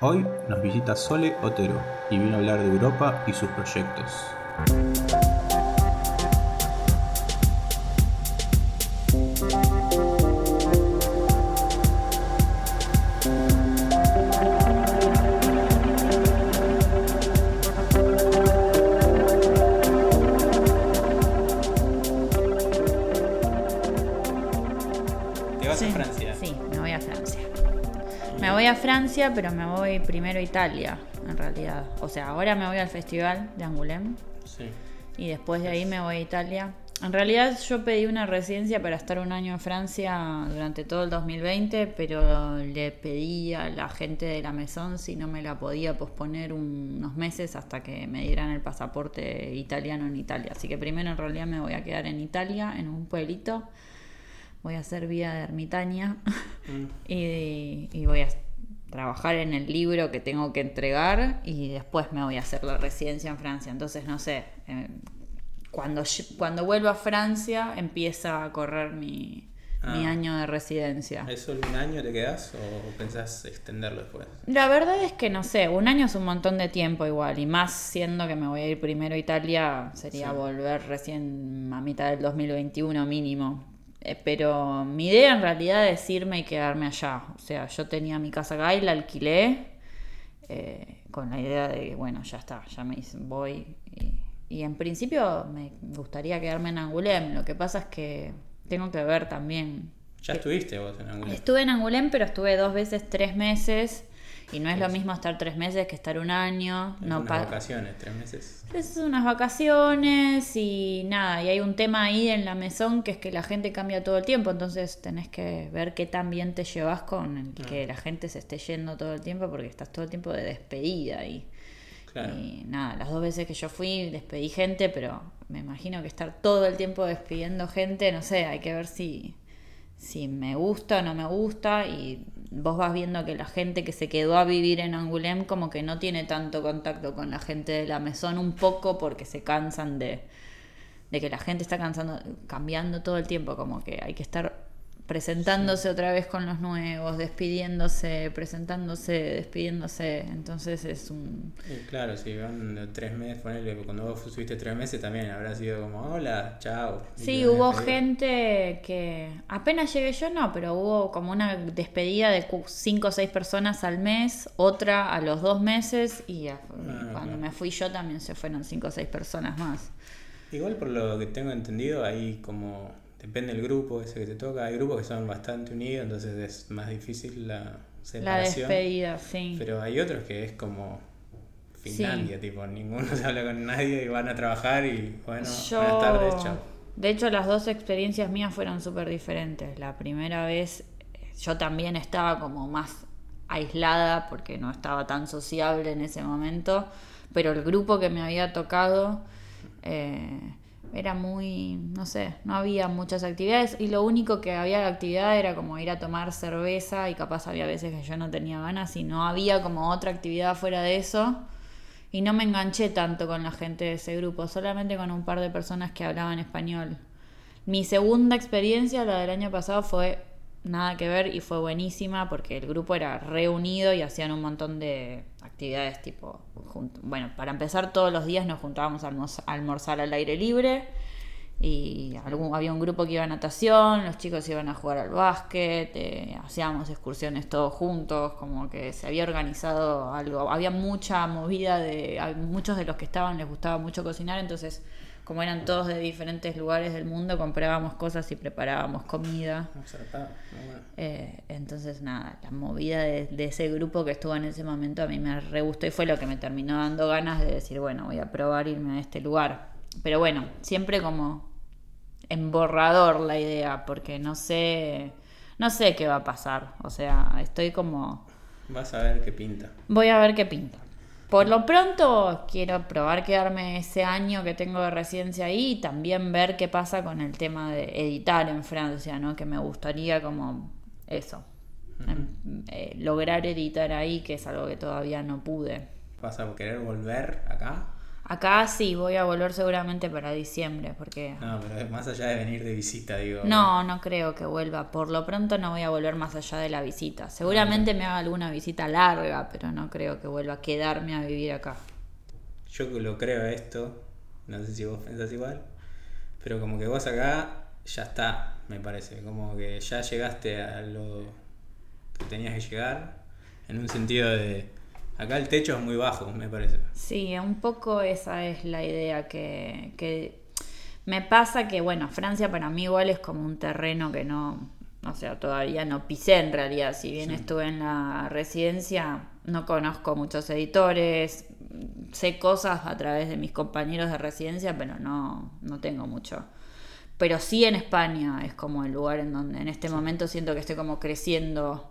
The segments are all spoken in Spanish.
Hoy nos visita Sole Otero y vino a hablar de Europa y sus proyectos. Francia, pero me voy primero a Italia, en realidad. O sea, ahora me voy al festival de Angoulême Sí. y después de ahí me voy a Italia. En realidad yo pedí una residencia para estar un año en Francia durante todo el 2020, pero le pedí a la gente de la Maison si no me la podía posponer un- unos meses hasta que me dieran el pasaporte italiano en Italia. Así que primero en realidad me voy a quedar en Italia, en un pueblito. Voy a hacer vida de ermitaña Mm. y, y voy a trabajar en el libro que tengo que entregar y después me voy a hacer la residencia en Francia. Entonces, no sé, eh, cuando, cuando vuelva a Francia empieza a correr mi, mi Ah. año de residencia. ¿Es solo un año te quedas o pensás extenderlo después? La verdad es que no sé, un año es un montón de tiempo igual, y más siendo que me voy a ir primero a Italia, sería Sí. volver recién a mitad del 2021 mínimo. Eh, pero mi idea en realidad es irme y quedarme allá. O sea, yo tenía mi casa acá y la alquilé eh, con la idea de que, bueno, ya está, ya me voy. Y, y en principio me gustaría quedarme en Angoulême. Lo que pasa es que tengo que ver también ¿Ya estuviste vos en? Estuve en Angoulême, pero estuve dos veces tres meses. Y no es lo mismo estar tres meses que estar un año. Es No unas vacaciones, tres meses. es unas vacaciones y nada. Y hay un tema ahí en la mesón que es que la gente cambia todo el tiempo. Entonces tenés que ver qué tan bien te llevas con el que la gente se esté yendo todo el tiempo porque estás todo el tiempo de despedida. Y, Claro. y nada, las dos veces que yo fui despedí gente, pero me imagino que estar todo el tiempo despidiendo gente, no sé, hay que ver si, si me gusta o no me gusta y vos vas viendo que la gente que se quedó a vivir en Angoulême como que no tiene tanto contacto con la gente de la mesón un poco porque se cansan de, de que la gente está cansando, cambiando todo el tiempo, como que hay que estar presentándose otra vez con los nuevos, despidiéndose, presentándose, despidiéndose, entonces es un... Y claro, si van tres meses, ponele, cuando vos estuviste tres meses también habrá sido como, hola, chao. Sí, hubo gente que apenas llegué yo, no, pero hubo como una despedida de cinco o seis personas al mes, otra a los dos meses y a- cuando claro. me fui yo también se fueron cinco o seis personas más. Igual por lo que tengo entendido, ahí como depende del grupo ese que te toca, hay grupos que son bastante unidos, entonces es más difícil la La separación. despedida, sí. Pero hay otros que es como Finlandia, tipo, ninguno se habla con nadie y van a trabajar y bueno, Yo, buenas tardes, chao. de hecho, las dos experiencias mías fueron súper diferentes. La primera vez yo también estaba como más aislada porque no estaba tan sociable en ese momento, pero el grupo que me había tocado eh, era muy, no sé, no había muchas actividades y lo único que había de actividad era como ir a tomar cerveza y capaz había veces que yo no tenía ganas y no había como otra actividad fuera de eso. Y no me enganché tanto con la gente de ese grupo, solamente con un par de personas que hablaban español. Mi segunda experiencia, la del año pasado, fue nada que ver y fue buenísima porque el grupo era reunido y hacían un montón de actividades tipo, bueno, para empezar todos los días nos juntábamos a almorzar al aire libre y algún, había un grupo que iba a natación, los chicos iban a jugar al básquet, eh, hacíamos excursiones todos juntos, como que se había organizado algo, había mucha movida de, muchos de los que estaban les gustaba mucho cocinar, entonces como eran todos de diferentes lugares del mundo, comprábamos cosas y preparábamos comida. Ah. Eh, entonces, nada, la movida de, de ese grupo que estuvo en ese momento a mí me re gustó y fue lo que me terminó dando ganas de decir, bueno, voy a probar irme a este lugar. Pero bueno, siempre como en borrador la idea, porque no sé, no sé qué va a pasar. O sea, estoy como, Vas a ver qué pinta. voy a ver qué pinta. Por lo pronto quiero probar quedarme ese año que tengo de residencia ahí y también ver qué pasa con el tema de editar en Francia, ¿no? Que me gustaría como eso, em, eh, lograr editar ahí, que es algo que todavía no pude. ¿Vas a querer volver acá? Acá sí, voy a volver seguramente para diciembre, porque... No, pero más allá de venir de visita, digo. No, no creo que vuelva. Por lo pronto no voy a volver más allá de la visita. Seguramente me haga alguna visita larga, pero no creo que vuelva a quedarme a vivir acá. Yo lo creo a esto, no sé si vos pensás igual, pero como que vos acá ya está, me parece. Como que ya llegaste a lo que tenías que llegar, en un sentido de Acá el techo es muy bajo, me parece. Sí, un poco esa es la idea que, que me pasa que, bueno, Francia para mí igual es como un terreno que no, o sea, todavía no pisé en realidad. Si bien estuve en la residencia, no conozco muchos editores, sé cosas a través de mis compañeros de residencia, pero no, no tengo mucho. Pero sí en España es como el lugar en donde en este momento siento que estoy como creciendo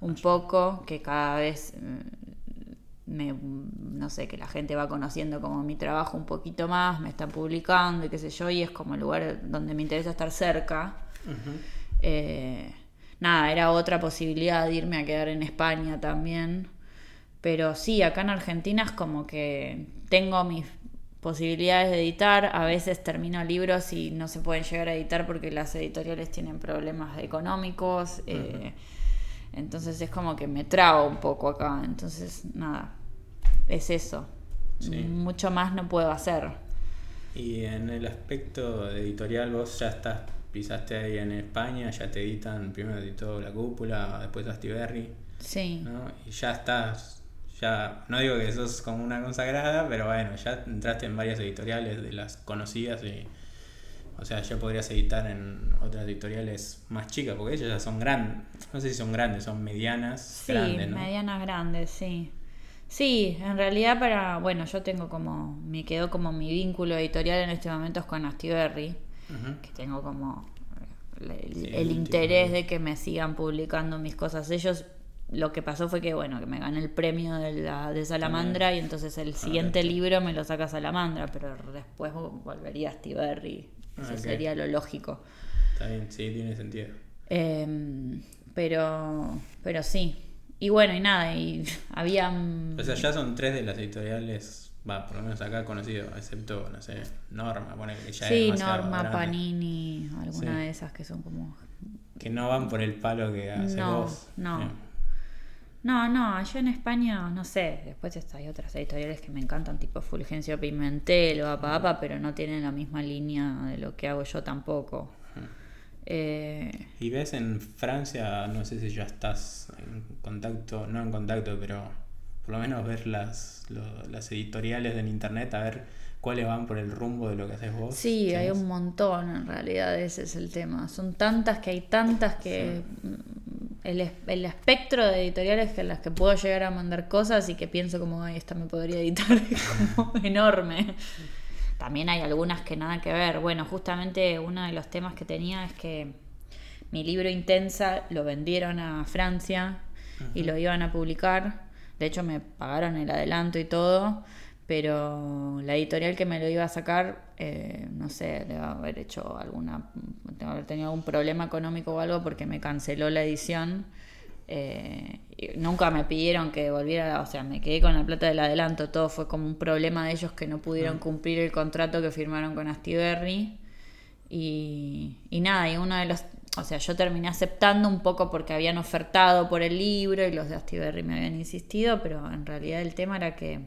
un poco, que cada vez mm, me, no sé, que la gente va conociendo como mi trabajo un poquito más, me están publicando y qué sé yo, y es como el lugar donde me interesa estar cerca. Eh, nada, era otra posibilidad de irme a quedar en España también. Pero sí, acá en Argentina es como que tengo mis posibilidades de editar. A veces termino libros y no se pueden llegar a editar porque las editoriales tienen problemas económicos. Eh, entonces es como que me trago un poco acá. Entonces, nada, es eso. Mucho más no puedo hacer. Y en el aspecto editorial, vos ya estás, pisaste ahí en España, ya te editan, primero editó La Cúpula, después Astiberri. Sí. Y ya estás, ya, no digo que sos como una consagrada, pero bueno, ya entraste en varias editoriales de las conocidas y o sea, ya podrías editar en otras editoriales más chicas, porque ellas ya son grandes. No sé si son grandes, son medianas. Sí, medianas grandes, sí. Sí, en realidad para, bueno, yo tengo como, me quedó como mi vínculo editorial en este momento es con Astiberri, que tengo como el, interés de que me sigan publicando mis cosas. Ellos, lo que pasó fue que, bueno, que me gané el premio de, la, de Salamandra y entonces el ah, siguiente libro me lo saca Salamandra, pero después volvería a Astiberri eso ah, sería lo lógico. Está bien, sí, tiene sentido. Em, pero, pero sí. Y bueno, y nada, y había... O sea, ya son tres de las editoriales, va, por lo menos acá conocido, excepto, no sé, Norma, pone que ya Sí, Norma, Panini, alguna de esas que son como... Que no van por el palo que hace no, vos. No, no, no, yo en España, no sé, después hay otras editoriales que me encantan, tipo Fulgencio Pimentel o Apa pero no tienen la misma línea de lo que hago yo tampoco. Eh, y ves en Francia, no sé si ya estás en contacto, no en contacto, pero por lo menos ver las, las editoriales en internet, a ver cuáles van por el rumbo de lo que haces vos. Sí, hay un montón en realidad, ese es el tema. Son tantas que hay tantas que el, el, espectro de editoriales en las que puedo llegar a mandar cosas y que pienso como, ay, esta me podría editar, es como enorme. También hay algunas que nada que ver. Bueno, justamente uno de los temas que tenía es que mi libro Intensa lo vendieron a Francia y lo iban a publicar. De hecho, me pagaron el adelanto y todo pero la editorial que me lo iba a sacar, eh, no sé, debe haber hecho alguna, debe haber tenido algún problema económico o algo porque me canceló la edición. Eh, nunca me pidieron que volviera, o sea, me quedé con la plata del adelanto, todo fue como un problema de ellos que no pudieron cumplir el contrato que firmaron con Astiberri. Y, y nada, y uno de los, o sea, yo terminé aceptando un poco porque habían ofertado por el libro y los de Astiberri me habían insistido, pero en realidad el tema era que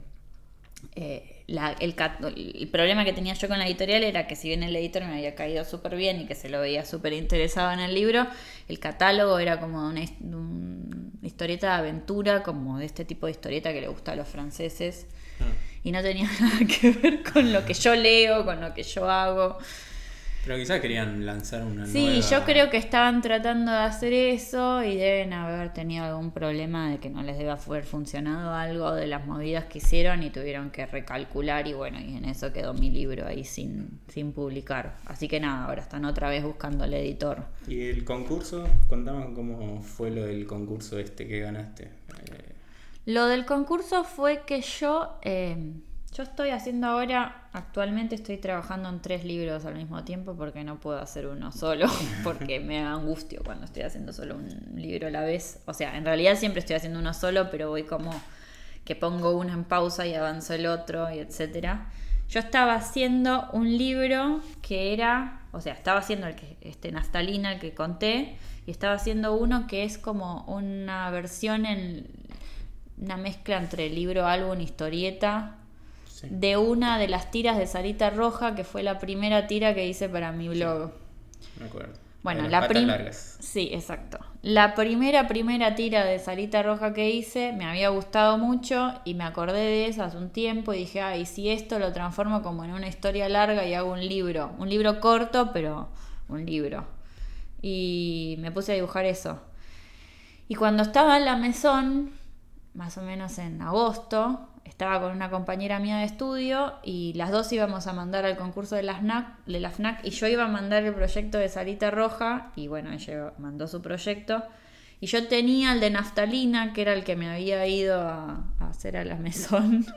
eh, el, problema que tenía yo con la editorial era que si bien el editor me había caído súper bien y que se lo veía súper interesado en el libro, el catálogo era como una, historieta de aventura, como de este tipo de historieta que le gusta a los franceses. Ah. Y no tenía nada que ver con lo que yo leo, con lo que yo hago. Pero quizás querían lanzar una sí, yo creo que estaban tratando de hacer eso y deben haber tenido algún problema de que no les debe haber funcionado algo de las movidas que hicieron y tuvieron que recalcular y bueno, y en eso quedó mi libro ahí sin, sin publicar. Así que nada, ahora están otra vez buscando el editor. ¿Y el concurso? Contame cómo fue lo del concurso este que ganaste. Eh, lo del concurso fue que yo... Eh, yo estoy haciendo ahora, actualmente estoy trabajando en tres libros al mismo tiempo porque no puedo hacer uno solo, porque me da angustio cuando estoy haciendo solo un libro a la vez. O sea, en realidad siempre estoy haciendo uno solo, pero voy como que pongo uno en pausa y avanzo el otro, y etcétera. Yo estaba haciendo un libro que era, o sea, estaba haciendo el que, este, Naftalina, el que conté, y estaba haciendo uno que es como una versión en una mezcla entre libro, álbum, historieta, Sí. de una de las tiras de Sarita Roja, que fue la primera tira que hice para mi blog. Me acuerdo. Bueno, De las la primera. Sí, exacto. La primera, primera tira de Sarita Roja que hice me había gustado mucho y me acordé de eso hace un tiempo y dije, ay, si esto lo transformo como en una historia larga y hago un libro. Un libro corto, pero un libro. Y me puse a dibujar eso. Y cuando estaba en la mesón, más o menos en agosto, estaba con una compañera mía de estudio y las dos íbamos a mandar al concurso de la FNAC, y yo iba a mandar el proyecto de Sarita Roja y bueno, ella mandó su proyecto. Y yo tenía el de Naftalina, que era el que me había ido a, a hacer a la mesón.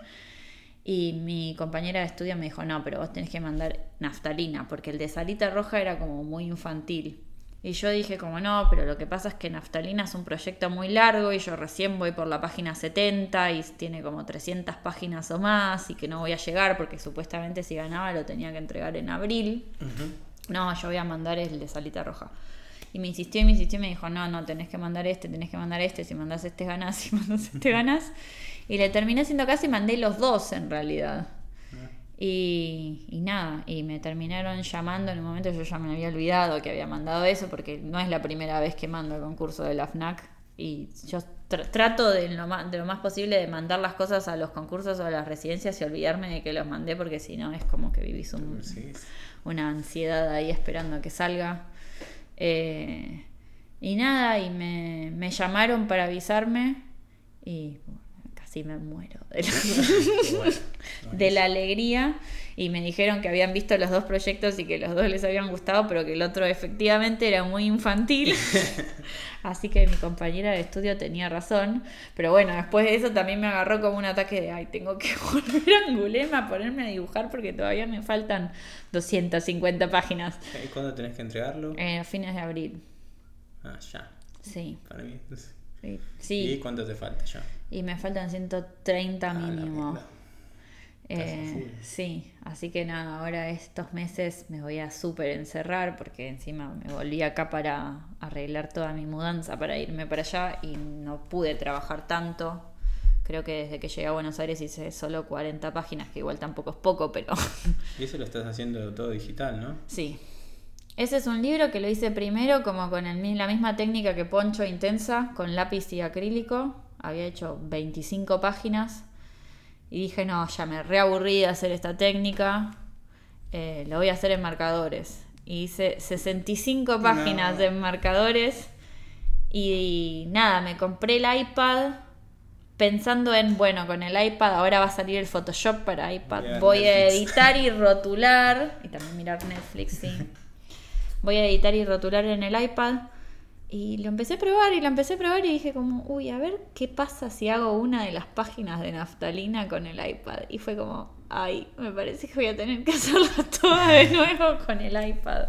Y mi compañera de estudio me dijo, no, pero vos tenés que mandar naftalina, porque el de Sarita Roja era como muy infantil. Y yo dije como no, pero lo que pasa es que Naftalina es un proyecto muy largo y yo recién voy por la página 70 y tiene como 300 páginas o más y que no voy a llegar porque supuestamente si ganaba lo tenía que entregar en abril. No, yo voy a mandar el de Salita Roja. Y me insistió y me insistió y me dijo, no, no, tenés que mandar este, tenés que mandar este, si mandás este ganás, si mandás este ganás. Y le terminé haciendo caso y mandé los dos en realidad. Y, y nada, y me terminaron llamando en un momento, yo ya me había olvidado que había mandado eso, porque no es la primera vez que mando el concurso de la FNAC. Y yo tr- trato de lo, más, de lo más posible de mandar las cosas a los concursos o a las residencias y olvidarme de que los mandé, porque si no es como que vivís un, Sí. una ansiedad ahí esperando a que salga. Eh, y nada, y me, me llamaron para avisarme y casi me muero de la, de la alegría. Y me dijeron que habían visto los dos proyectos y que los dos les habían gustado, pero que el otro efectivamente era muy infantil. Así que mi compañera de estudio tenía razón. Pero bueno, después de eso también me agarró como un ataque de, ay, tengo que volver a Angulema a ponerme a dibujar porque todavía me faltan 250 páginas. ¿Y cuándo tenés que entregarlo? Eh, a fines de abril. Ah, ya. Sí, Para mí. sí. ¿Y Sí, cuánto te falta ya? Y me faltan 130 Ah, mínimo. Eh, sí, así que nada, ahora estos meses me voy a súper encerrar porque encima me volví acá para arreglar toda mi mudanza, para irme para allá y no pude trabajar tanto. Creo que desde que llegué a Buenos Aires hice solo 40 páginas, que igual tampoco es poco, pero Y eso lo estás haciendo todo digital, ¿no? sí. Ese es un libro que lo hice primero como con el la misma técnica que Poncho Intensa, con lápiz y acrílico. Había hecho 25 páginas y dije, no, ya me reaburrí de hacer esta técnica, eh, lo voy a hacer en marcadores. Y hice 65 páginas No. en marcadores y, nada, me compré el iPad pensando en, bueno, con el iPad ahora va a salir el Photoshop para iPad, voy a editar y rotular, y también mirar Netflix, sí. Voy a editar y rotular en el iPad. Y lo empecé a probar y lo empecé a probar y dije como, uy, a ver qué pasa si hago una de las páginas de naftalina con el iPad. Y fue como, ay, me parece que voy a tener que hacerla toda de nuevo con el iPad.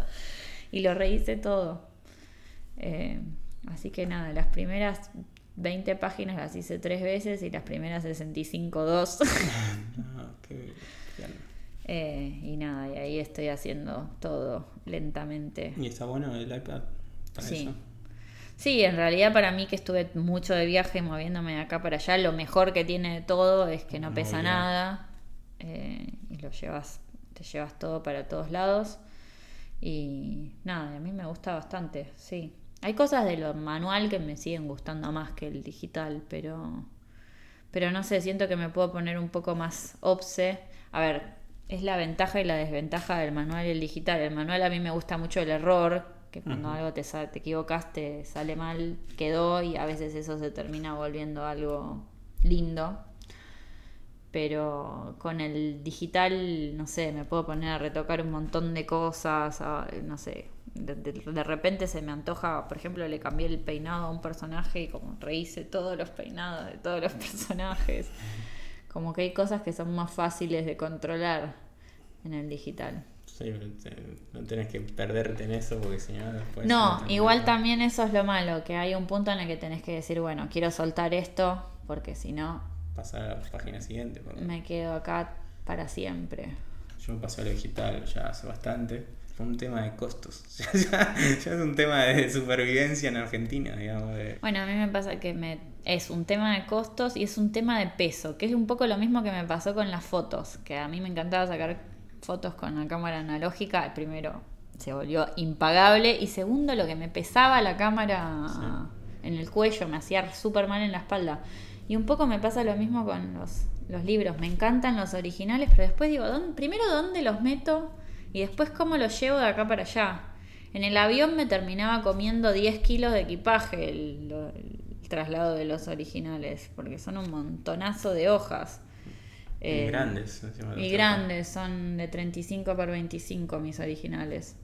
Y lo rehice todo. Eh, así que nada, las primeras 20 páginas las hice tres veces y las primeras 65 dos. Ah, qué. Eh, y nada, y ahí estoy haciendo todo lentamente. ¿Y está bueno el iPad para Sí. eso? Sí, en realidad para mí que estuve mucho de viaje moviéndome de acá para allá, lo mejor que tiene de todo es que no Muy pesa bien. nada eh, y lo llevas, te llevas todo para todos lados y nada, a mí me gusta bastante, sí. Hay cosas de lo manual que me siguen gustando más que el digital, pero pero no sé, siento que me puedo poner un poco más obse. A ver, es la ventaja y la desventaja del manual y el digital. El manual a mí me gusta mucho el error, que cuando algo te, te equivocaste, sale mal, quedó y a veces eso se termina volviendo algo lindo. Pero con el digital, no sé, me puedo poner a retocar un montón de cosas, a- no sé. De, de- de repente se me antoja, por ejemplo, le cambié el peinado a un personaje y como rehice todos los peinados de todos los personajes. Como que hay cosas que son más fáciles de controlar en el digital. Sí, no tenés que perderte en eso porque si no después... No, igual también eso es lo malo, que hay un punto en el que tenés que decir, bueno, quiero soltar esto, porque si no, pasar a la página siguiente. porque Me quedo acá para siempre. Yo me pasé a lo digital ya hace bastante. Fue un tema de costos. ya, ya es un tema de supervivencia en Argentina, digamos. de- Bueno, a mí me pasa que me, es un tema de costos y es un tema de peso, que es un poco lo mismo que me pasó con las fotos, que a mí me encantaba sacar fotos con la cámara analógica. Primero, se volvió impagable y segundo, lo que me pesaba la cámara en el cuello, me hacía súper mal en la espalda. Y un poco me pasa lo mismo con los, los libros. Me encantan los originales, pero después digo, ¿dónde- primero dónde los meto y después cómo los llevo de acá para allá. En el avión me terminaba comiendo 10 kilos de equipaje el traslado de los originales, porque son un montonazo de hojas. Y Eh, grandes. encima de y los grandes, son de 35 por 25 mis originales.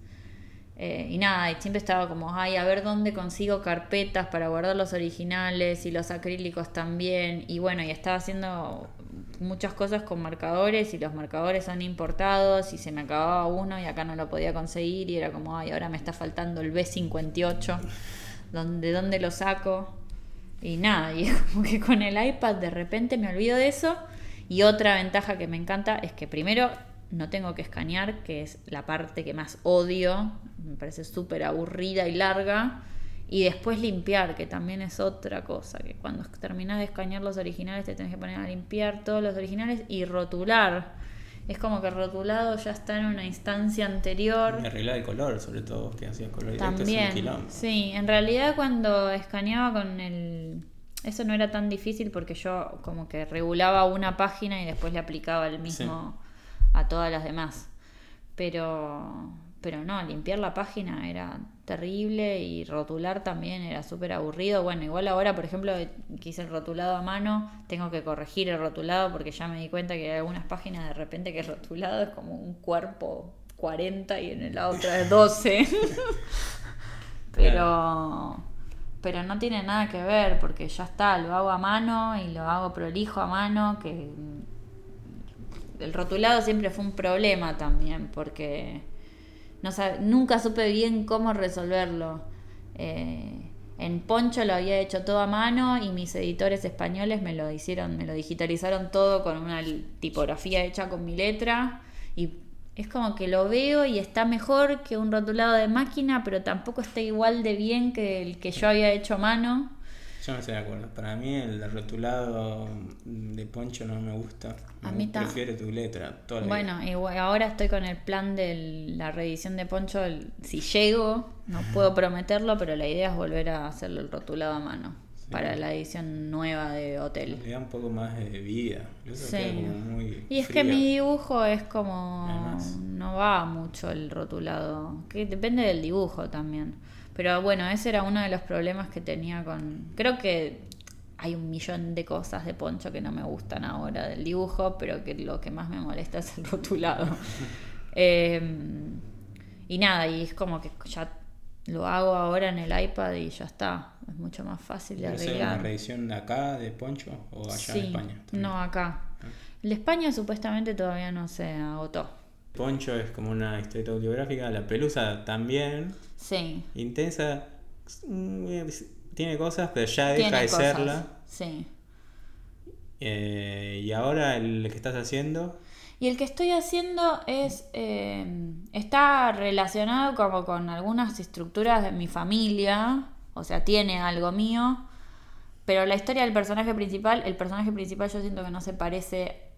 Eh, y nada, y siempre estaba como, ay, a ver dónde consigo carpetas para guardar los originales y los acrílicos también. Y bueno, y estaba haciendo muchas cosas con marcadores y los marcadores son importados y se me acababa uno y acá no lo podía conseguir y era como, ay, ahora me está faltando el B58, ¿dónde, ¿de dónde lo saco? Y nada, y como que con el iPad de repente me olvido de eso. Y otra ventaja que me encanta es que primero no tengo que escanear, que es la parte que más odio, me parece súper aburrida y larga. Y después limpiar, que también es otra cosa, que cuando terminas de escanear los originales te tenés que poner a limpiar todos los originales y rotular. Es como que rotulado ya está en una instancia anterior. Y arreglar el color, sobre todo, que hacías color directo, es un También, quilombo. sí, en realidad cuando escaneaba con el... Eso no era tan difícil porque yo como que regulaba una página y después le aplicaba el mismo a todas las demás. Pero, pero no, limpiar la página era terrible y rotular también era súper aburrido. Bueno, igual ahora, por ejemplo, que hice el rotulado a mano, tengo que corregir el rotulado porque ya me di cuenta que hay algunas páginas de repente que el rotulado es como un cuerpo 40 y en la otra es 12. pero pero no tiene nada que ver porque ya está, lo hago a mano y lo hago prolijo a mano, que el rotulado siempre fue un problema también porque no sab- nunca supe bien cómo resolverlo. Eh, en Poncho lo había hecho todo a mano y mis editores españoles me lo hicieron, me lo digitalizaron todo con una tipografía hecha con mi letra y es como que lo veo y está mejor que un rotulado de máquina, pero tampoco está igual de bien que el que yo había hecho a mano. Yo no estoy de acuerdo. Para mí el rotulado de poncho no me gusta. A mí ta- Prefiero tu letra. Toda la Bueno, igual ahora estoy con el plan de la reedición de Poncho. Si llego, no puedo prometerlo, pero la idea es volver a hacerlo el rotulado a mano para la edición nueva de Hotel. Le da un poco más de vida. Sí. muy Y es que mi dibujo es como. Además. No va mucho el rotulado. Que depende del dibujo también. Pero bueno, ese era uno de los problemas que tenía con. Creo que hay un millón de cosas de Poncho que no me gustan ahora del dibujo, pero que lo que más me molesta es el rotulado. Eh, y nada, y es como que ya lo hago ahora en el iPad y ya está. Es mucho más fácil de ¿Quieres hacer una arreglar. de acá, de poncho, o allá Sí, en España? también? no acá. El de España supuestamente todavía no se agotó. Poncho es como una historia autobiográfica. La pelusa también. Sí. Intensa. mm, Tiene cosas, pero ya deja Tiene de cosas. serla. Sí. Eh, y ahora el que estás haciendo. Y el que estoy haciendo es. eh, está relacionado como con algunas estructuras de mi familia. O sea, tiene algo mío. Pero la historia del personaje principal, el personaje principal yo siento que no se parece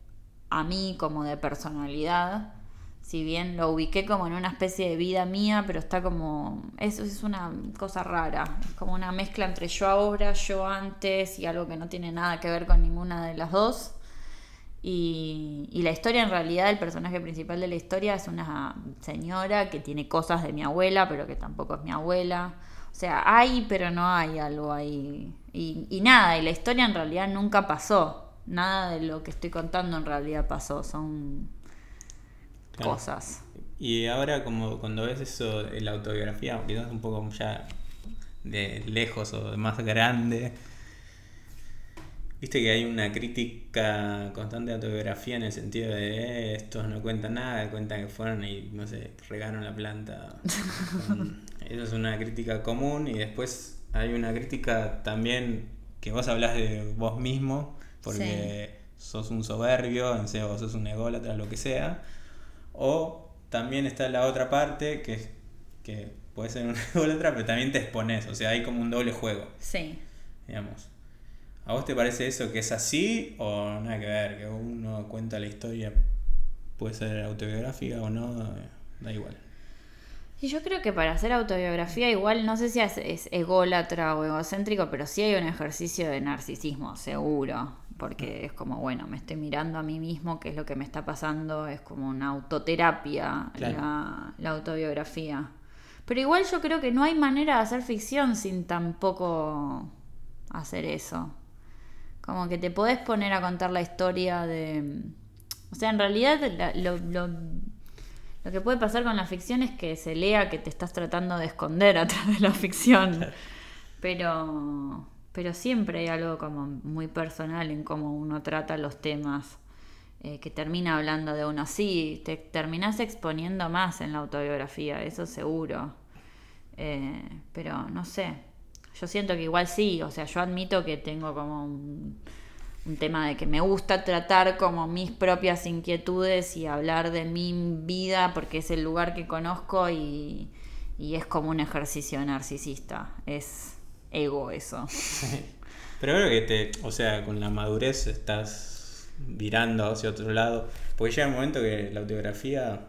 a mí como de personalidad. Si bien lo ubiqué como en una especie de vida mía, pero está como. Eso es una cosa rara. Es como una mezcla entre yo ahora, yo antes y algo que no tiene nada que ver con ninguna de las dos. Y, y la historia, en realidad, el personaje principal de la historia es una señora que tiene cosas de mi abuela, pero que tampoco es mi abuela. O sea, hay, pero no hay algo ahí. Y, y nada, y la historia en realidad nunca pasó. Nada de lo que estoy contando en realidad pasó. Son Claro. cosas. Y ahora como cuando ves eso, de la autobiografía, quizás un poco ya de lejos o de más grande, viste que hay una crítica constante de autobiografía en el sentido de "Eh, estos no cuentan nada, cuentan que fueron y no sé, regaron la planta. Con- Eso es una crítica común y después hay una crítica también que vos hablas de vos mismo porque sos un soberbio, en serio, sos un ególatra, lo que sea. O también está la otra parte que, que puede ser un ególatra, pero también te expones, o sea, hay como un doble juego. Sí. Digamos. ¿A vos te parece eso que es así o nada que ver? Que uno cuenta la historia, puede ser autobiográfica o no, da igual. Y yo creo que para hacer autobiografía igual, no sé si es, es ególatra o egocéntrico, pero sí hay un ejercicio de narcisismo, seguro. Porque es como, bueno, me estoy mirando a mí mismo, qué es lo que me está pasando, es como una autoterapia Claro. la, la autobiografía. Pero igual yo creo que no hay manera de hacer ficción sin tampoco hacer eso. Como que te podés poner a contar la historia de... O sea, en realidad la- lo, lo, lo que puede pasar con la ficción es que se lea que te estás tratando de esconder atrás de la ficción. Pero, pero siempre hay algo como muy personal en cómo uno trata los temas eh, que termina hablando de uno. Sí, te terminás exponiendo más en la autobiografía, eso seguro. Eh, pero no sé, yo siento que igual sí, o sea, yo admito que tengo como un, un tema de que me gusta tratar como mis propias inquietudes y hablar de mi vida porque es el lugar que conozco y, y es como un ejercicio narcisista, es ego eso. Pero creo que te, o sea, con la madurez estás virando hacia otro lado. Porque llega un momento que la autobiografía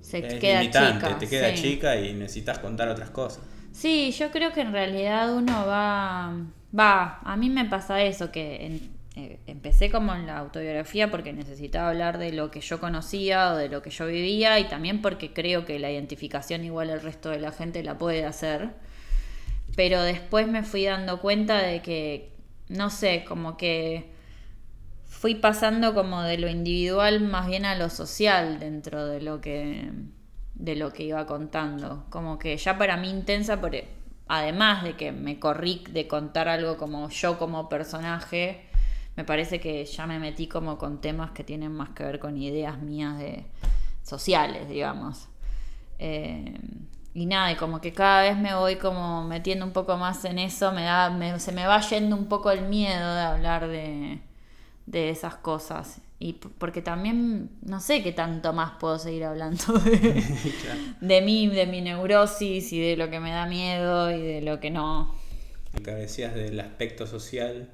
Se es queda limitante, chica. te queda sí. chica y necesitas contar otras cosas. Sí, yo creo que en realidad uno va, va, a mí me pasa eso, que en- eh, empecé como en la autobiografía porque necesitaba hablar de lo que yo conocía o de lo que yo vivía y también porque creo que la identificación igual el resto de la gente la puede hacer. Pero después me fui dando cuenta de que, no sé, como que fui pasando como de lo individual más bien a lo social dentro de lo que de lo que iba contando como que ya para mí intensa por además de que me corrí de contar algo como yo como personaje me parece que ya me metí como con temas que tienen más que ver con ideas mías de sociales digamos Eh, y nada, y como que cada vez me voy como metiendo un poco más en eso, me da, me- se me va yendo un poco el miedo de hablar de, de esas cosas. Y porque también no sé qué tanto más puedo seguir hablando de, de mí, de mi neurosis y de lo que me da miedo y de lo que no. Lo que decías del aspecto social.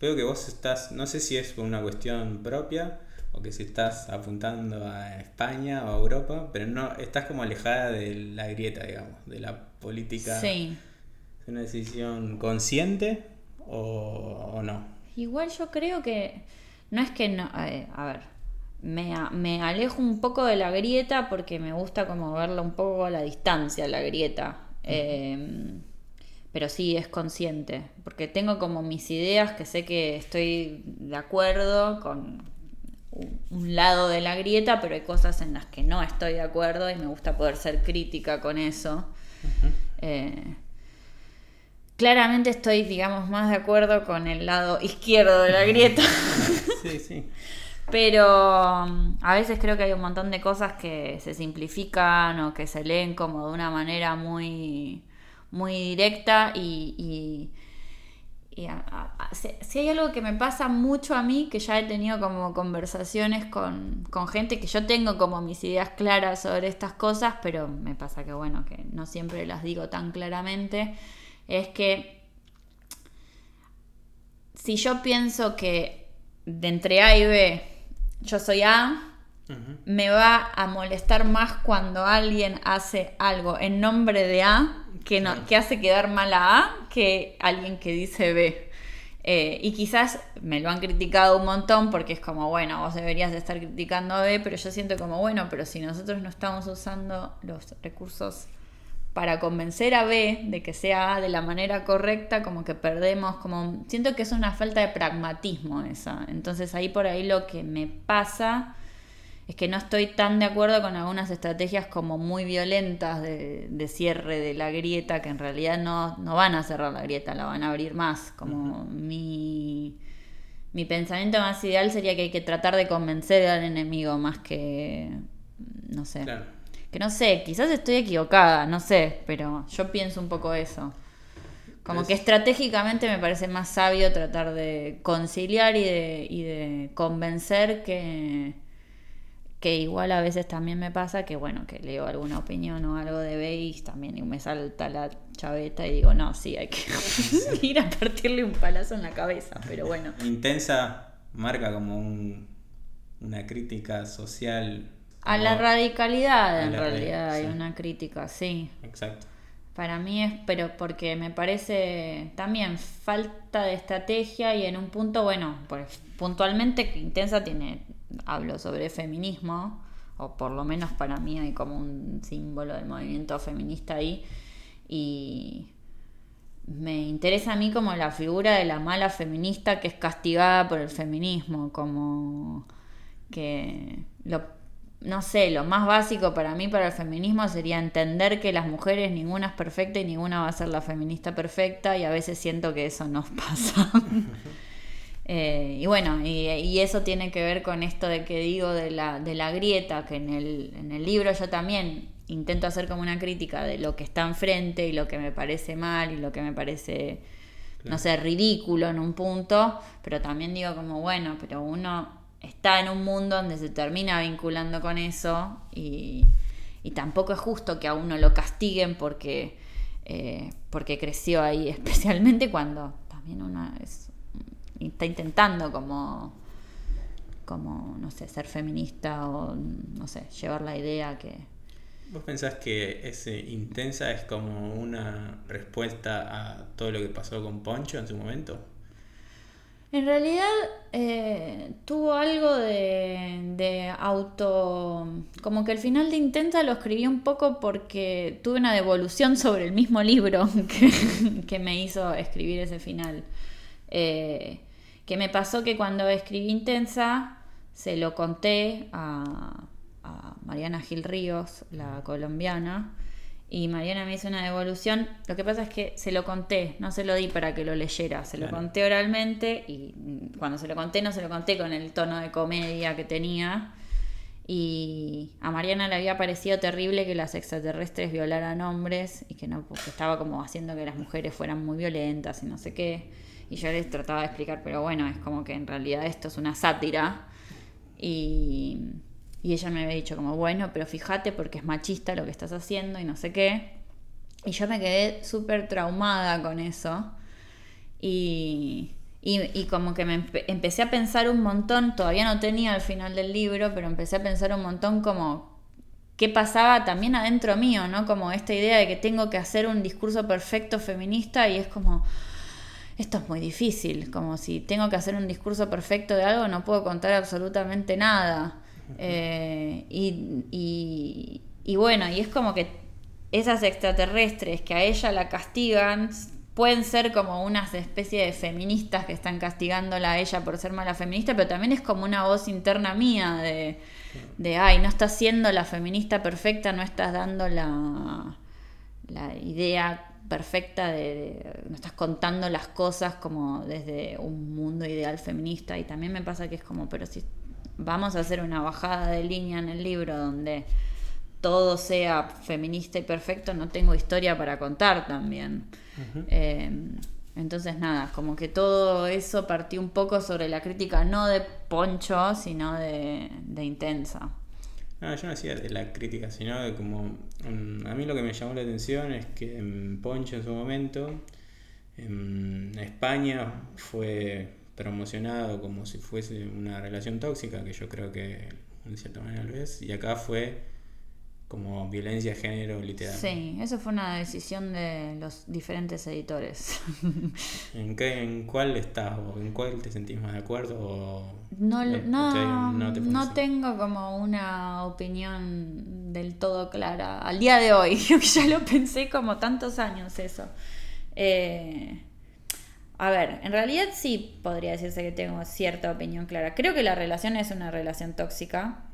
Veo que vos estás, no sé si es por una cuestión propia o que si estás apuntando a España o a Europa, pero no estás como alejada de la grieta, digamos, de la política. Sí. ¿Es una decisión consciente o, o no? Igual yo creo que no es que no, eh, a ver, me, me alejo un poco de la grieta porque me gusta como verla un poco a la distancia, la grieta. Eh, pero sí es consciente, porque tengo como mis ideas que sé que estoy de acuerdo con un- lado de la grieta, pero hay cosas en las que no estoy de acuerdo y me gusta poder ser crítica con eso. Eh, claramente estoy, digamos, más de acuerdo con el lado izquierdo de la grieta. Sí, sí. Pero um, a veces creo que hay un montón de cosas que se simplifican o que se leen como de una manera muy, muy directa y, y- y a- a- a- si, si hay algo que me pasa mucho a mí, que ya he tenido como conversaciones con, con gente que yo tengo como mis ideas claras sobre estas cosas, pero me pasa que bueno, que no siempre las digo tan claramente, es que si yo pienso que de entre A y B yo soy A, me va a molestar más cuando alguien hace algo en nombre de A que, no, que hace quedar mal a A que alguien que dice B. Eh, y quizás me lo han criticado un montón porque es como, bueno, vos deberías de estar criticando a B, pero yo siento como, bueno, pero si nosotros no estamos usando los recursos para convencer a B de que sea A de la manera correcta, como que perdemos, como siento que es una falta de pragmatismo esa. Entonces ahí por ahí lo que me pasa es que no estoy tan de acuerdo con algunas estrategias como muy violentas de, de cierre de la grieta, que en realidad no, no van a cerrar la grieta, la van a abrir más. Como mi, mi pensamiento más ideal sería que hay que tratar de convencer al enemigo más que, no sé. Claro. Que no sé, quizás estoy equivocada, no sé, pero yo pienso un poco eso. Como que estratégicamente me parece más sabio tratar de conciliar y de, y de convencer que, que igual a veces también me pasa que, bueno, que leo alguna opinión o algo de Beis también y me salta la chaveta y digo, no, sí, hay que ir a partirle un palazo en la cabeza, pero bueno. Intensa marca como un- una crítica social. A la radicalidad A en la realidad hay sí. una crítica, sí. Exacto. Para mí es, pero porque me parece también falta de estrategia y en un punto, bueno, pues puntualmente Intensa tiene, hablo sobre feminismo, o por lo menos para mí hay como un símbolo del movimiento feminista ahí, y me interesa a mí como la figura de la mala feminista que es castigada por el feminismo, como que lo no sé, lo más básico para mí, para el feminismo, sería entender que las mujeres ninguna es perfecta y ninguna va a ser la feminista perfecta y a veces siento que eso nos pasa. Eh, y bueno, y, y eso tiene que ver con esto de que digo de la, de la grieta, que en el, en el libro yo también intento hacer como una crítica de lo que está enfrente y lo que me parece mal y lo que me parece, no sé, ridículo en un punto, pero también digo como, bueno, pero uno está en un mundo donde se termina vinculando con eso y, y tampoco es justo que a uno lo castiguen porque, eh, porque creció ahí, especialmente cuando también uno es- está intentando como, como, no sé, ser feminista o, no sé, llevar la idea que... ¿Vos pensás que ese intensa es como una respuesta a todo lo que pasó con Poncho en su momento? En realidad eh, tuvo algo de, auto... Como que el final de Intensa lo escribí un poco porque tuve una devolución sobre el mismo libro que, que me hizo escribir ese final. Eh, que me pasó que cuando escribí Intensa se lo conté a, a Mariana Gil Ríos, la colombiana, y Mariana me hizo una devolución. Lo que pasa es que se lo conté, no se lo di para que lo leyera, se lo conté oralmente y cuando se lo conté no se lo conté con el tono de comedia que tenía. Y a Mariana le había parecido terrible que las extraterrestres violaran hombres y que no, porque estaba como haciendo que las mujeres fueran muy violentas y no sé qué. Y yo les trataba de explicar, pero bueno, es como que en realidad esto es una sátira. Y, y ella me había dicho como, bueno, pero fíjate porque es machista lo que estás haciendo y no sé qué. Y yo me quedé súper traumada con eso. Y, y, y como que me empe- empecé a pensar un montón, todavía no tenía el final del libro, pero empecé a pensar un montón como qué pasaba también adentro mío, ¿no? Como esta idea de que tengo que hacer un discurso perfecto feminista y es como, esto es muy difícil, como si tengo que hacer un discurso perfecto de algo, no puedo contar absolutamente nada. Eh, y, y- y bueno, y es como que esas extraterrestres que a ella la castigan pueden ser como unas especie de feministas que están castigándola a ella por ser mala feminista, pero también es como una voz interna mía de, de ay, no estás siendo la feminista perfecta, no estás dando la, la idea perfecta de, de- no estás contando las cosas como desde un mundo ideal feminista y también me pasa que es como pero si vamos a hacer una bajada de línea en el libro donde todo sea feminista y perfecto no tengo historia para contar también. Eh, entonces nada como que todo eso partió un poco sobre la crítica no de Poncho sino de, de Intensa. No, yo no decía de la crítica, sino de como... mm, a mí lo que me llamó la atención es que en Poncho en su momento, en España fue promocionado como si fuese una relación tóxica, que yo creo que en cierta manera lo es, y acá fue como violencia de género literal. sí eso fue una decisión de los diferentes editores ¿En, qué, ¿En cuál estás o en cuál te sentís más de acuerdo? O No, no, te no tengo como una opinión del todo clara al día de hoy. ya lo pensé como tantos años eso. Eh, a ver, en realidad sí podría decirse que tengo cierta opinión clara. Creo que la relación es una relación tóxica.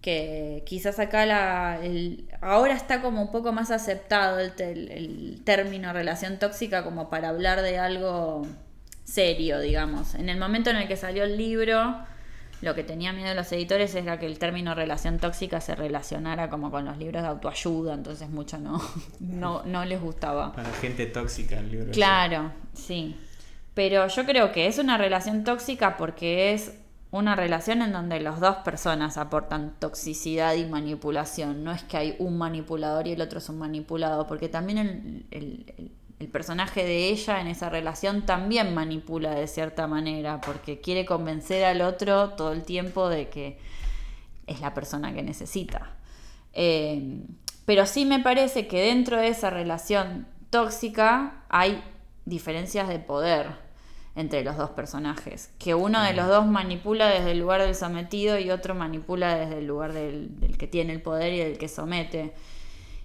Que quizás acá la, el- ahora está como un poco más aceptado el, el término relación tóxica como para hablar de algo serio, digamos. En el momento en el que salió el libro, lo que tenía miedo los editores era que el término relación tóxica se relacionara como con los libros de autoayuda, entonces mucho no, no, no les gustaba. Para gente tóxica el libro. Claro, sí. Pero yo creo que es una relación tóxica porque es una relación en donde las dos personas aportan toxicidad y manipulación. No es que hay un manipulador y el otro es un manipulado, porque también el, el personaje de ella en esa relación también manipula de cierta manera, porque quiere convencer al otro todo el tiempo de que es la persona que necesita. Eh, pero sí me parece que dentro de esa relación tóxica hay diferencias de poder entre los dos personajes, que uno de los dos manipula desde el lugar del sometido y otro manipula desde el lugar del, del que tiene el poder y del que somete.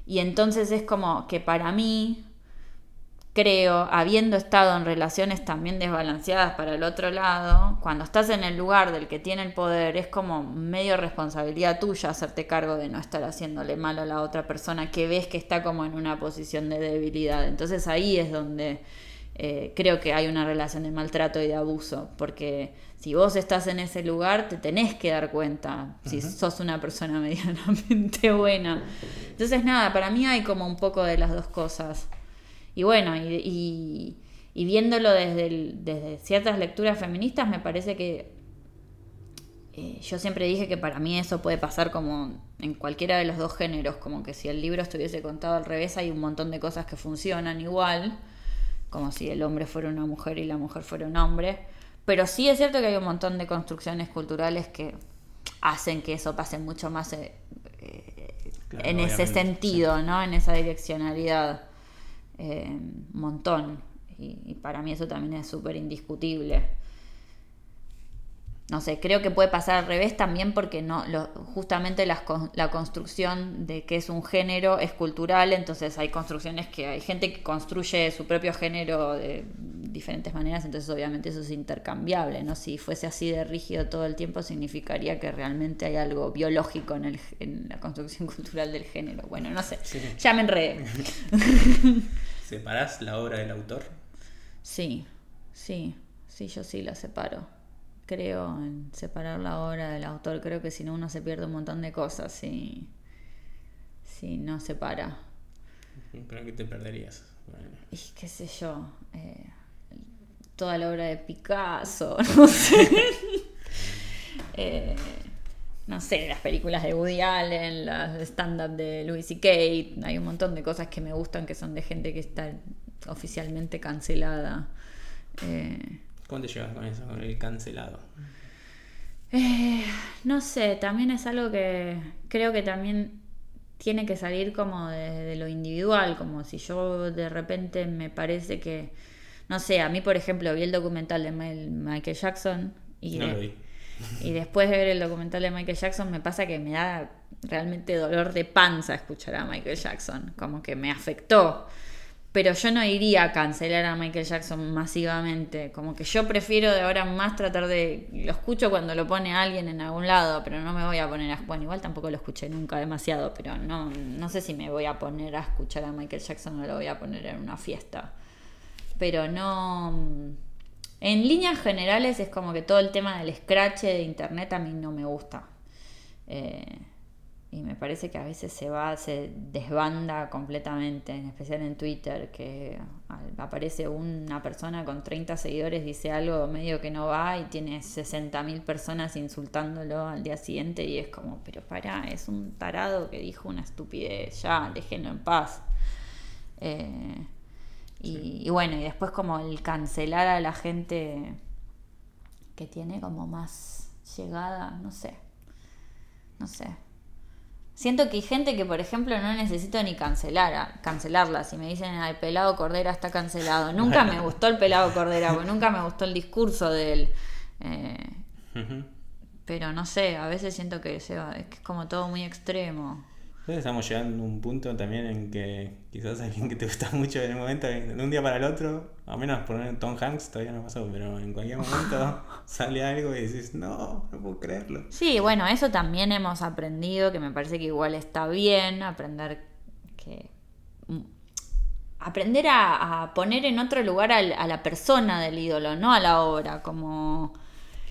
Y entonces es como que para mí creo, habiendo estado en relaciones también desbalanceadas para el otro lado, cuando estás en el lugar del que tiene el poder, es como medio responsabilidad tuya hacerte cargo de no estar haciéndole mal a la otra persona que ves que está como en una posición de debilidad. Entonces ahí es donde eh, creo que hay una relación de maltrato y de abuso, porque si vos estás en ese lugar, te tenés que dar cuenta si sos una persona medianamente buena. Entonces nada, para mí hay como un poco de las dos cosas. Y bueno, y, viéndolo desde, desde, ciertas lecturas feministas, me parece que eh, yo siempre dije que para mí eso puede pasar como en cualquiera de los dos géneros, como que si el libro estuviese contado al revés, hay un montón de cosas que funcionan igual, como si el hombre fuera una mujer y la mujer fuera un hombre. Pero sí es cierto que hay un montón de construcciones culturales que hacen que eso pase mucho más eh, eh, en ese sentido, ¿no? En esa direccionalidad eh, un montón. Y, para mí eso también es súper indiscutible. No sé, creo que puede pasar al revés también porque no, justamente la, la construcción de que es un género es cultural, entonces hay construcciones que hay gente que construye su propio género de diferentes maneras, entonces obviamente eso es intercambiable, ¿no? Si fuese así de rígido todo el tiempo significaría que realmente hay algo biológico en, el, en la construcción cultural del género. Bueno, no sé, ya me enredé. ¿Separás la obra del autor? Sí, sí, sí, yo sí la separo. Creo en separar la obra del autor. Creo que si no uno se pierde un montón de cosas si, si no separa. ¿Pero qué te perderías? Y qué sé yo. Eh, toda la obra de Picasso, no sé. Eh, no sé, las películas de Woody Allen, las stand-up de Louis C.K. Hay un montón de cosas que me gustan que son de gente que está oficialmente cancelada. Eh, ¿Cómo te llevas con eso, con el cancelado? Eh, no sé, también es algo que creo que también tiene que salir como de, lo individual, como si yo de repente me parece que, no sé, a mí por ejemplo vi el documental de Michael Jackson y no lo vi. Y después de ver el documental de Michael Jackson me pasa que me da realmente dolor de panza escuchar a Michael Jackson, como que me afectó. Pero yo no iría a cancelar a Michael Jackson masivamente, como que yo prefiero de ahora más tratar de... Lo escucho cuando lo pone alguien en algún lado, pero no me voy a poner a... Bueno, igual tampoco lo escuché nunca demasiado, pero no, no sé si me voy a poner a escuchar a Michael Jackson o lo voy a poner en una fiesta. Pero no en líneas generales es como que todo el tema del scratch de internet a mí no me gusta. Eh, y me parece que a veces se va, se desbanda completamente, en especial en Twitter, que aparece una persona con 30 seguidores, dice algo medio que no va y tiene 60.000 personas insultándolo al día siguiente y es como, pero para, es un tarado que dijo una estupidez, ya, déjenlo en paz. Eh, y, bueno, y después como el cancelar a la gente que tiene como más llegada, no sé. No sé. Siento que hay gente que, por ejemplo, no necesito ni cancelar, cancelarla. Si me dicen, el pelado Cordera está cancelado. Nunca me gustó el pelado Cordera, porque nunca me gustó el discurso de él. Eh, pero no sé, a veces siento que, es como todo muy extremo estamos llegando a un punto también en que quizás alguien que te gusta mucho en el momento, de un día para el otro, a menos por Tom Hanks todavía no pasó, pero en cualquier momento sale algo y dices, no, no puedo creerlo. Sí, bueno, eso también hemos aprendido, que me parece que igual está bien, aprender que... Mm, aprender a, poner en otro lugar a la persona del ídolo, no a la obra, como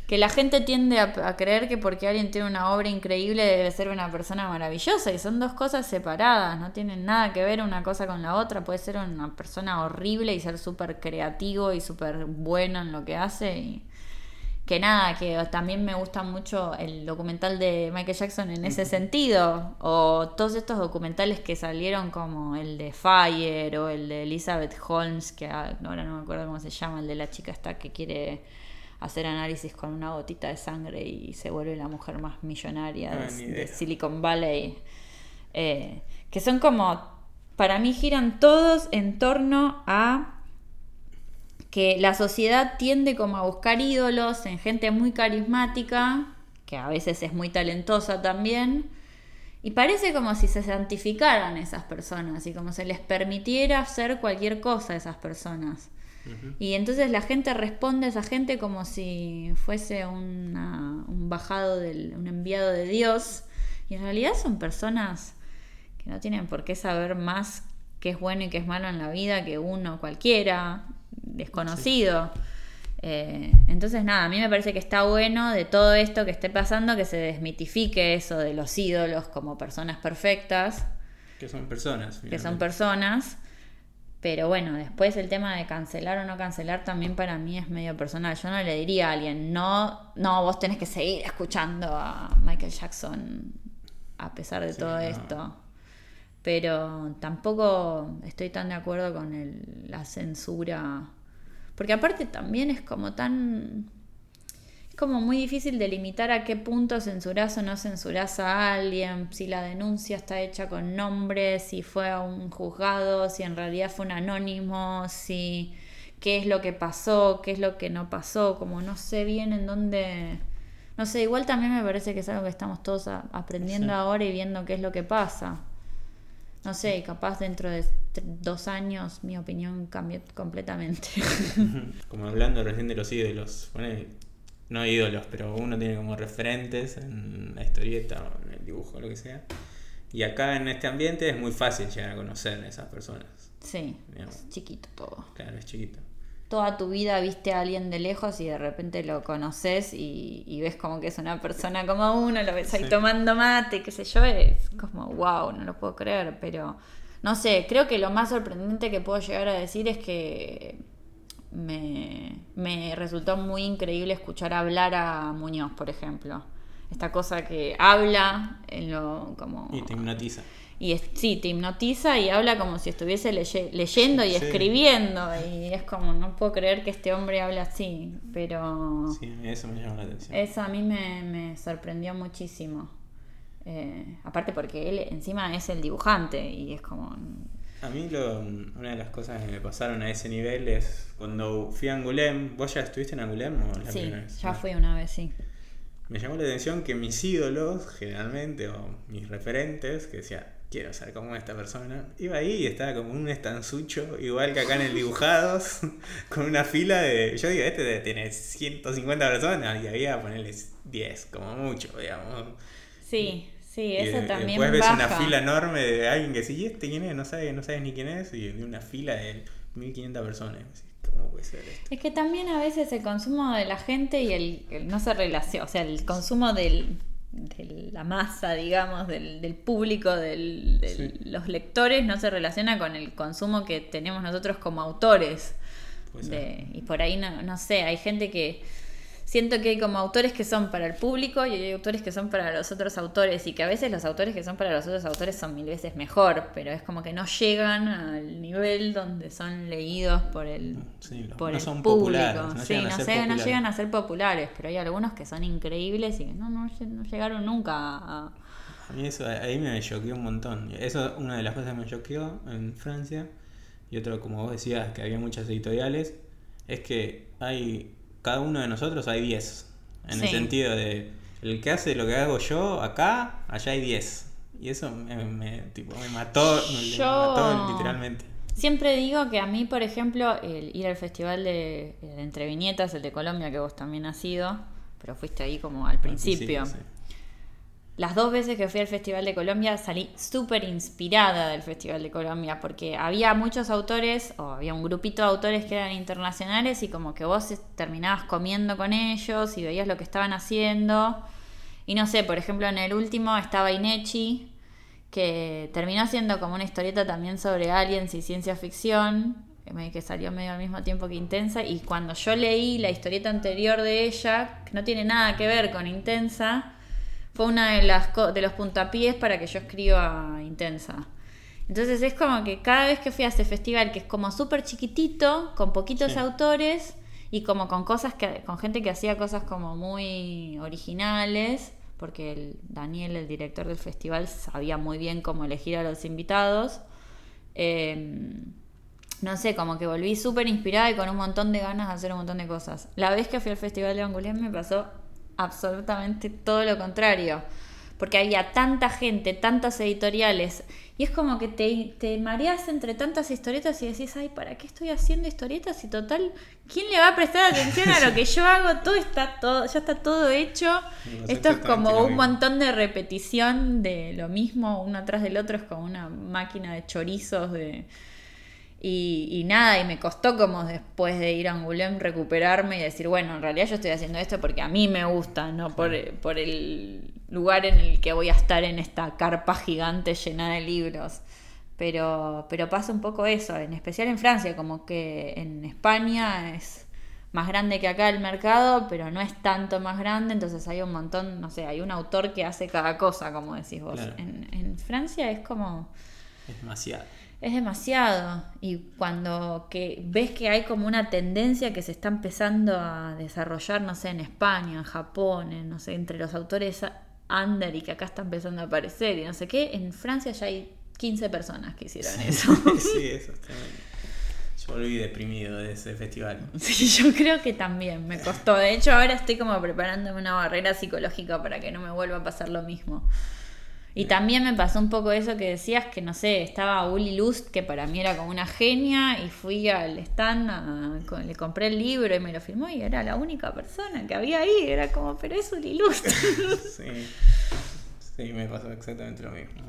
que la gente tiende a, a creer que porque alguien tiene una obra increíble debe ser una persona maravillosa y son dos cosas separadas, no tienen nada que ver una cosa con la otra, puede ser una persona horrible y ser súper creativo y súper bueno en lo que hace y que nada, que también me gusta mucho el documental de Michael Jackson en ese sentido, o todos estos documentales que salieron como el de Fire o el de Elizabeth Holmes, que ahora no me acuerdo cómo se llama, el de la chica esta que quiere hacer análisis con una gotita de sangre y se vuelve la mujer más millonaria Ah, de. Silicon Valley, eh, que son como, para mí giran todos en torno a que la sociedad tiende como a buscar ídolos en gente muy carismática, que a veces es muy talentosa también, y parece como si se santificaran esas personas y como se les permitiera hacer cualquier cosa a esas personas. Y entonces la gente responde a esa gente como si fuese una- un bajado, del, un enviado de Dios, y en realidad son personas que no tienen por qué saber más qué es bueno y qué es malo en la vida que uno cualquiera, desconocido. Eh, entonces, nada, a mí me parece que está bueno de todo esto que esté pasando que se desmitifique eso de los ídolos como personas perfectas, Que son personas. que son personas. Pero bueno, después el tema de cancelar o no cancelar también para mí es medio personal. Yo no le diría a alguien, no, no, vos tenés que seguir escuchando a Michael Jackson a pesar de Sí, todo no. esto. Pero tampoco estoy tan de acuerdo con el- la censura. Porque aparte también es como tan... Como muy difícil delimitar a qué punto censurás o no censurás a alguien, si la denuncia está hecha con nombres, si fue a un juzgado, si en realidad fue un anónimo, si qué es lo que pasó, qué es lo que no pasó, como no sé bien en dónde... No sé, igual también me parece que es algo que estamos todos a- aprendiendo Sí. ahora y viendo qué es lo que pasa. No sé, y capaz dentro de dos años mi opinión cambió completamente. Como hablando recién de los ídolos. ponele, no ídolos, pero uno tiene como referentes en la historieta o en el dibujo, lo que sea. Y acá en este ambiente es muy fácil llegar a conocer a esas personas. sí, Digamos. es chiquito todo. Claro, es chiquito. Toda tu vida viste a alguien de lejos y de repente lo conoces y, y ves como que es una persona como uno, lo ves ahí Sí. tomando mate, qué sé yo, es como wow, no lo puedo creer, pero no sé, creo que lo más sorprendente que puedo llegar a decir es que me, me resultó muy increíble escuchar hablar a Muñoz, por ejemplo. Esta cosa que habla en lo como Y te hipnotiza. y es- sí, te hipnotiza y habla como si estuviese leye- leyendo y Sí. escribiendo. Y es como, no puedo creer que este hombre hable así. Pero Sí, eso me llama la atención. eso a mí me, me sorprendió muchísimo. Eh, aparte porque él encima es el dibujante y es como... A mí lo- una de las cosas que me pasaron a ese nivel es cuando fui a Angulem. ¿Vos ya estuviste en Angulem o la Sí, primera vez? ya Ah. fui una vez, sí. Me llamó la atención que mis ídolos, generalmente, o mis referentes, que decía, quiero ser como esta persona, iba ahí y estaba como un estanzucho, igual que acá en el Dibujados, con una fila de. Yo digo, este tener 150 personas, y había ponerles 10, como mucho, digamos. Sí, sí, Y eso de- también Después ves baja. una fila enorme de alguien que ¿y este quién es? No sabes, no sabes ni quién es, y una fila de 1500 personas. ¿Cómo puede ser esto? Es que también a veces el consumo de la gente y el, el no se relaciona, o sea, el consumo del, de la masa, digamos, del, del público, de Sí. los lectores, no se relaciona con el consumo que tenemos nosotros como autores. De- y por ahí, no, no sé, hay gente que... Siento que hay como autores que son para el público y hay autores que son para los otros autores y que a veces los autores que son para los otros autores son mil veces mejor, pero es como que no llegan al nivel donde son leídos por el, Sí, los- por no el son público. populares, no sí, llegan no, sé, no llegan a ser populares, pero hay algunos que son increíbles y que no, no, lle- no llegaron nunca a... A mí eso ahí me choqueó un montón. Eso es una de las cosas que me choqueó en Francia. Y otro, como vos decías, que había muchas editoriales, es que hay, cada uno de nosotros hay 10. En el sentido de, el que hace lo que hago yo acá, allá hay 10. Y eso me, me- tipo, me mató, me Yo- mató literalmente. Siempre digo que a mí, por ejemplo, el ir al festival de, de Entre Viñetas, el de Colombia, que vos también has ido, pero fuiste ahí como al principio. Sí, sí. Las dos veces que fui al Festival de Colombia salí súper inspirada del Festival de Colombia, porque había muchos autores, o había un grupito de autores que eran internacionales, y como que vos terminabas comiendo con ellos y veías lo que estaban haciendo. Y no sé, por ejemplo, en el último estaba Inechi, que terminó siendo como una historieta también sobre aliens y ciencia ficción, que salió medio al mismo tiempo que Intensa, y cuando yo leí la historieta anterior de ella, que no tiene nada que ver con Intensa, fue una de, las de los puntapiés para que yo escriba Intensa. Entonces es como que cada vez que fui a ese festival, que es como súper chiquitito, con poquitos autores y como con cosas que, con gente que hacía cosas como muy originales, porque el Daniel, el director del festival, sabía muy bien cómo elegir a los invitados. Em, no sé, como que volví súper inspirada y con un montón de ganas de hacer un montón de cosas. La vez que fui al Festival de Angulén me pasó absolutamente todo lo contrario. Porque había tanta gente, tantas editoriales. Y es como que te, te mareas entre tantas historietas y decís, ay, ¿para qué estoy haciendo historietas? Y total, ¿quién le va a prestar atención a lo que yo hago? Todo está todo, ya está todo hecho. Esto es como un montón de repetición de lo mismo, uno atrás del otro, es como una máquina de chorizos de y, nada, y me costó como después de ir a Angoulême recuperarme y decir, bueno, en realidad yo estoy haciendo esto porque a mí me gusta, no por, por el lugar en el que voy a estar en esta carpa gigante llena de libros. Pero, pero pasa un poco eso, en especial en Francia, como que en España es más grande que acá el mercado, pero no es tanto más grande, entonces hay un montón, no sé, hay un autor que hace cada cosa, como decís vos. En, en Francia es como... Es demasiado es demasiado. Y cuando que ves que hay como una tendencia que se está empezando a desarrollar, no sé, en España, en Japón, en, no sé, entre los autores under y que acá está empezando a aparecer y no sé qué, en Francia ya hay 15 personas que hicieron eso. sí, eso está Yo volví deprimido de ese festival. Sí, yo creo que también me costó. De hecho, ahora estoy como preparándome una barrera psicológica para que no me vuelva a pasar lo mismo. Y también me pasó un poco eso que decías, que no sé, estaba Uli Lust, que para mí era como una genia, y fui al stand, le compré el libro y me lo firmó, y era la única persona que había ahí, era como, pero es Uli Lust. sí, sí, me pasó exactamente lo mismo.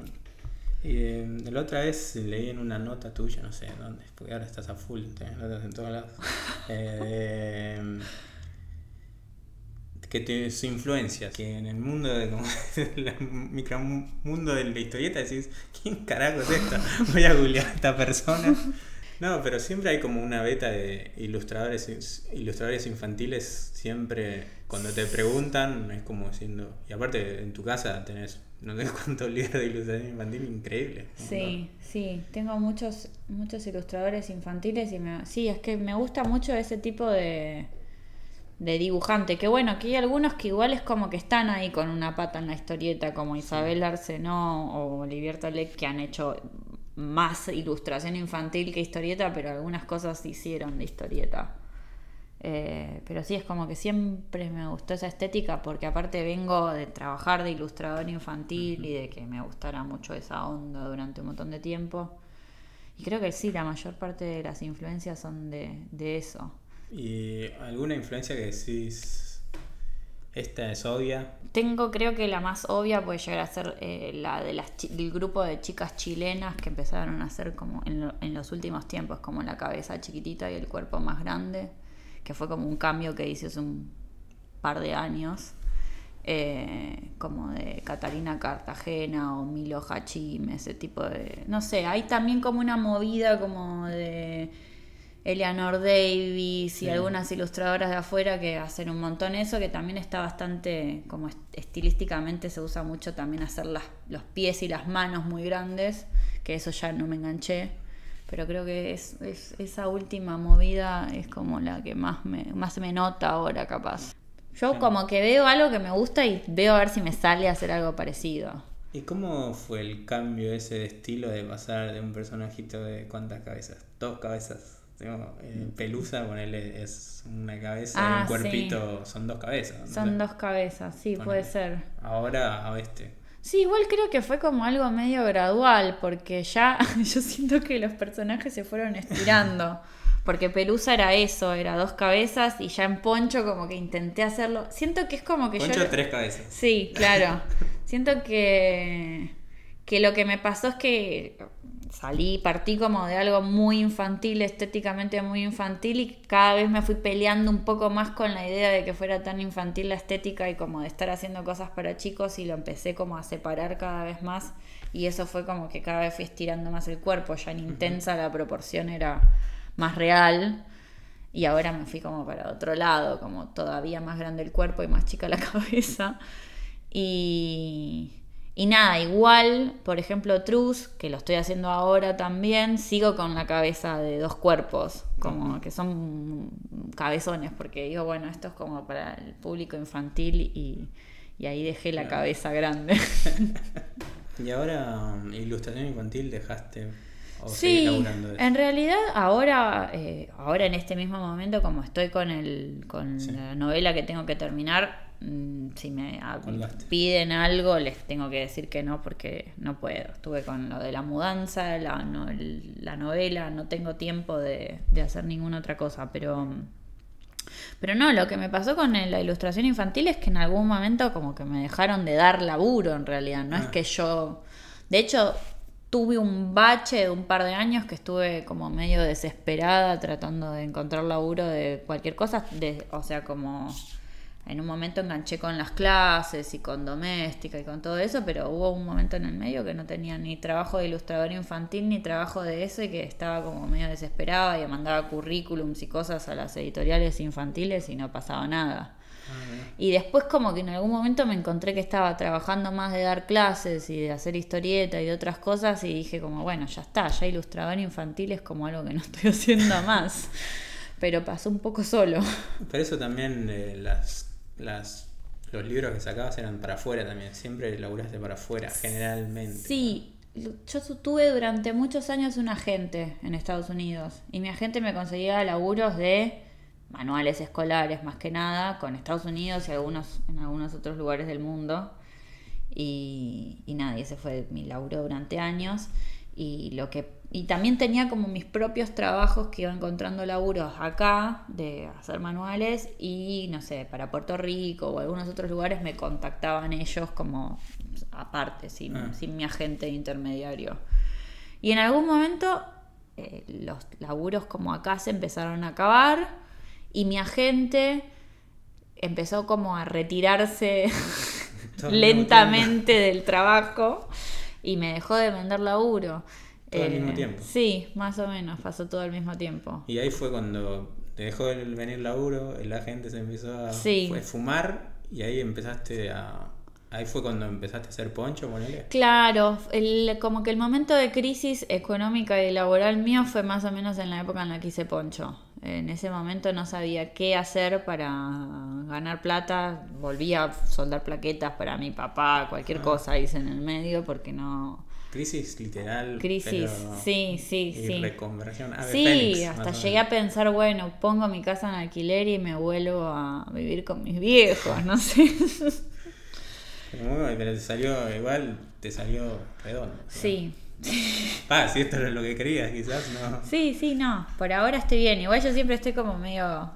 Y eh, la otra vez leí en una nota tuya, no sé dónde, porque ahora estás a full, tenés notas en todos lados. Eh, que te, su influencia, que en el mundo de mundo de la historieta decís, ¿quién carajo es esta? Voy a googlear a esta persona. No, pero siempre hay como una beta de ilustradores ilustradores infantiles, siempre cuando te preguntan es como diciendo, y aparte en tu casa tenés no sé cuántos libros de ilustración infantil increíble. Sí, sí, tengo muchos muchos ilustradores infantiles y me, sí, es que me gusta mucho ese tipo de de dibujante, que bueno, que hay algunos que igual es como que están ahí con una pata en la historieta, como Isabel Arcenó o Olivier Talek, que han hecho más ilustración infantil que historieta, pero algunas cosas hicieron de historieta. Eh, pero sí, es como que siempre me gustó esa estética, porque aparte vengo de trabajar de ilustrador infantil y de que me gustara mucho esa onda durante un montón de tiempo. Y creo que sí, la mayor parte de las influencias son de, de eso. ¿Y alguna influencia que decís, esta es obvia? Tengo, creo que la más obvia puede llegar a ser eh, la de las del grupo de chicas chilenas que empezaron a hacer como en, en, los últimos tiempos, como la cabeza chiquitita y el cuerpo más grande, que fue como un cambio que hice hace un par de años. Eh, como de Catalina Cartagena o Milo Hachim, ese tipo de... No sé, hay también como una movida como de Eleanor Davis y algunas ilustradoras de afuera que hacen un montón eso, que también está bastante, como estilísticamente se usa mucho también hacer las, los pies y las manos muy grandes, que eso ya no me enganché, pero creo que es, esa última movida es como la que más me, más me nota ahora capaz. Yo como que veo algo que me gusta y veo a ver si me sale a hacer algo parecido. ¿Y cómo fue el cambio ese de estilo de pasar de un personajito de cuántas cabezas? Dos cabezas eh, Pelusa, ponerle es una cabeza y un ah, cuerpito, son dos cabezas. Son dos cabezas, sí, puede ser. Ahora a este. Sí, igual creo que fue como algo medio gradual, porque ya yo siento que los personajes se fueron estirando. Porque Pelusa era eso, era dos cabezas y ya en Poncho como que intenté hacerlo. Siento que es como que Poncho tres cabezas. Sí, claro. Siento que, que lo que me pasó es que salí, partí como de algo muy infantil, estéticamente muy infantil y cada vez me fui peleando un poco más con la idea de que fuera tan infantil la estética y como de estar haciendo cosas para chicos y lo empecé como a separar cada vez más y eso fue como que cada vez fui estirando más el cuerpo, ya en intensa la proporción era más real y ahora me fui como para otro lado, como todavía más grande el cuerpo y más chica la cabeza y y nada, igual, por ejemplo, Truz, que lo estoy haciendo ahora también, sigo con la cabeza de dos cuerpos, como que son cabezones, porque digo, bueno, esto es como para el público infantil y, ahí dejé la cabeza grande. ¿Y ahora ilustración infantil dejaste? O sí, en realidad ahora, eh, ahora en este mismo momento, como estoy con, el, con la novela que tengo que terminar, si me piden algo, les tengo que decir que no porque no puedo. Estuve con lo de la mudanza, la, la novela, no tengo tiempo de, hacer ninguna otra cosa, pero... Pero no, lo que me pasó con la ilustración infantil es que en algún momento como que me dejaron de dar laburo en realidad. No es ah. que yo... De hecho, tuve un bache de un par de años que estuve como medio desesperada tratando de encontrar laburo de cualquier cosa. De, o sea, como en un momento enganché con las clases y con doméstica y con todo eso, pero hubo un momento en el medio que no tenía ni trabajo de ilustrador infantil ni trabajo de eso y que estaba como medio desesperada y mandaba currículums y cosas a las editoriales infantiles y no pasaba nada. Ah, y después como que en algún momento me encontré que estaba trabajando más de dar clases y de hacer historieta y de otras cosas y dije como, bueno, ya está, ya ilustrador infantil es como algo que no estoy haciendo más. Pero pasó un poco solo. Pero eso también eh, las las, los libros que sacabas eran para afuera también, siempre laburaste para afuera, generalmente. Sí, yo tuve durante muchos años un agente en Estados Unidos y mi agente me conseguía laburos de manuales escolares más que nada con Estados Unidos y algunos en algunos otros lugares del mundo y, y nada, ese fue mi laburo durante años y lo que y también tenía como mis propios trabajos que iba encontrando laburos acá de hacer manuales y no sé, para Puerto Rico o algunos otros lugares me contactaban ellos como aparte, sin, ah. sin mi agente intermediario. Y en algún momento eh, los laburos como acá se empezaron a acabar y mi agente empezó como a retirarse lentamente del trabajo y me dejó de vender laburo. Todo al mismo eh, tiempo. Sí, más o menos, pasó todo al mismo tiempo. Y ahí fue cuando te dejó de venir laburo, la gente se empezó a fumar y ahí empezaste a... Ahí fue cuando empezaste a hacer poncho, ponele. Claro, el, como que el momento de crisis económica y laboral mío fue más o menos en la época en la que hice poncho. En ese momento no sabía qué hacer para ganar plata. Volví a soldar plaquetas para mi papá, cualquier ah. cosa hice en el medio porque no Crisis literal. Crisis, sí, sí, y sí. Reconversión. sí, hasta llegué a pensar, bueno, pongo mi casa en alquiler y me vuelvo a vivir con mis viejos, no sé. Pero, pero te salió, igual te salió redondo. Sí. Ah, si esto es lo que querías, quizás no. Sí, sí, no. Por ahora estoy bien. Igual yo siempre estoy como medio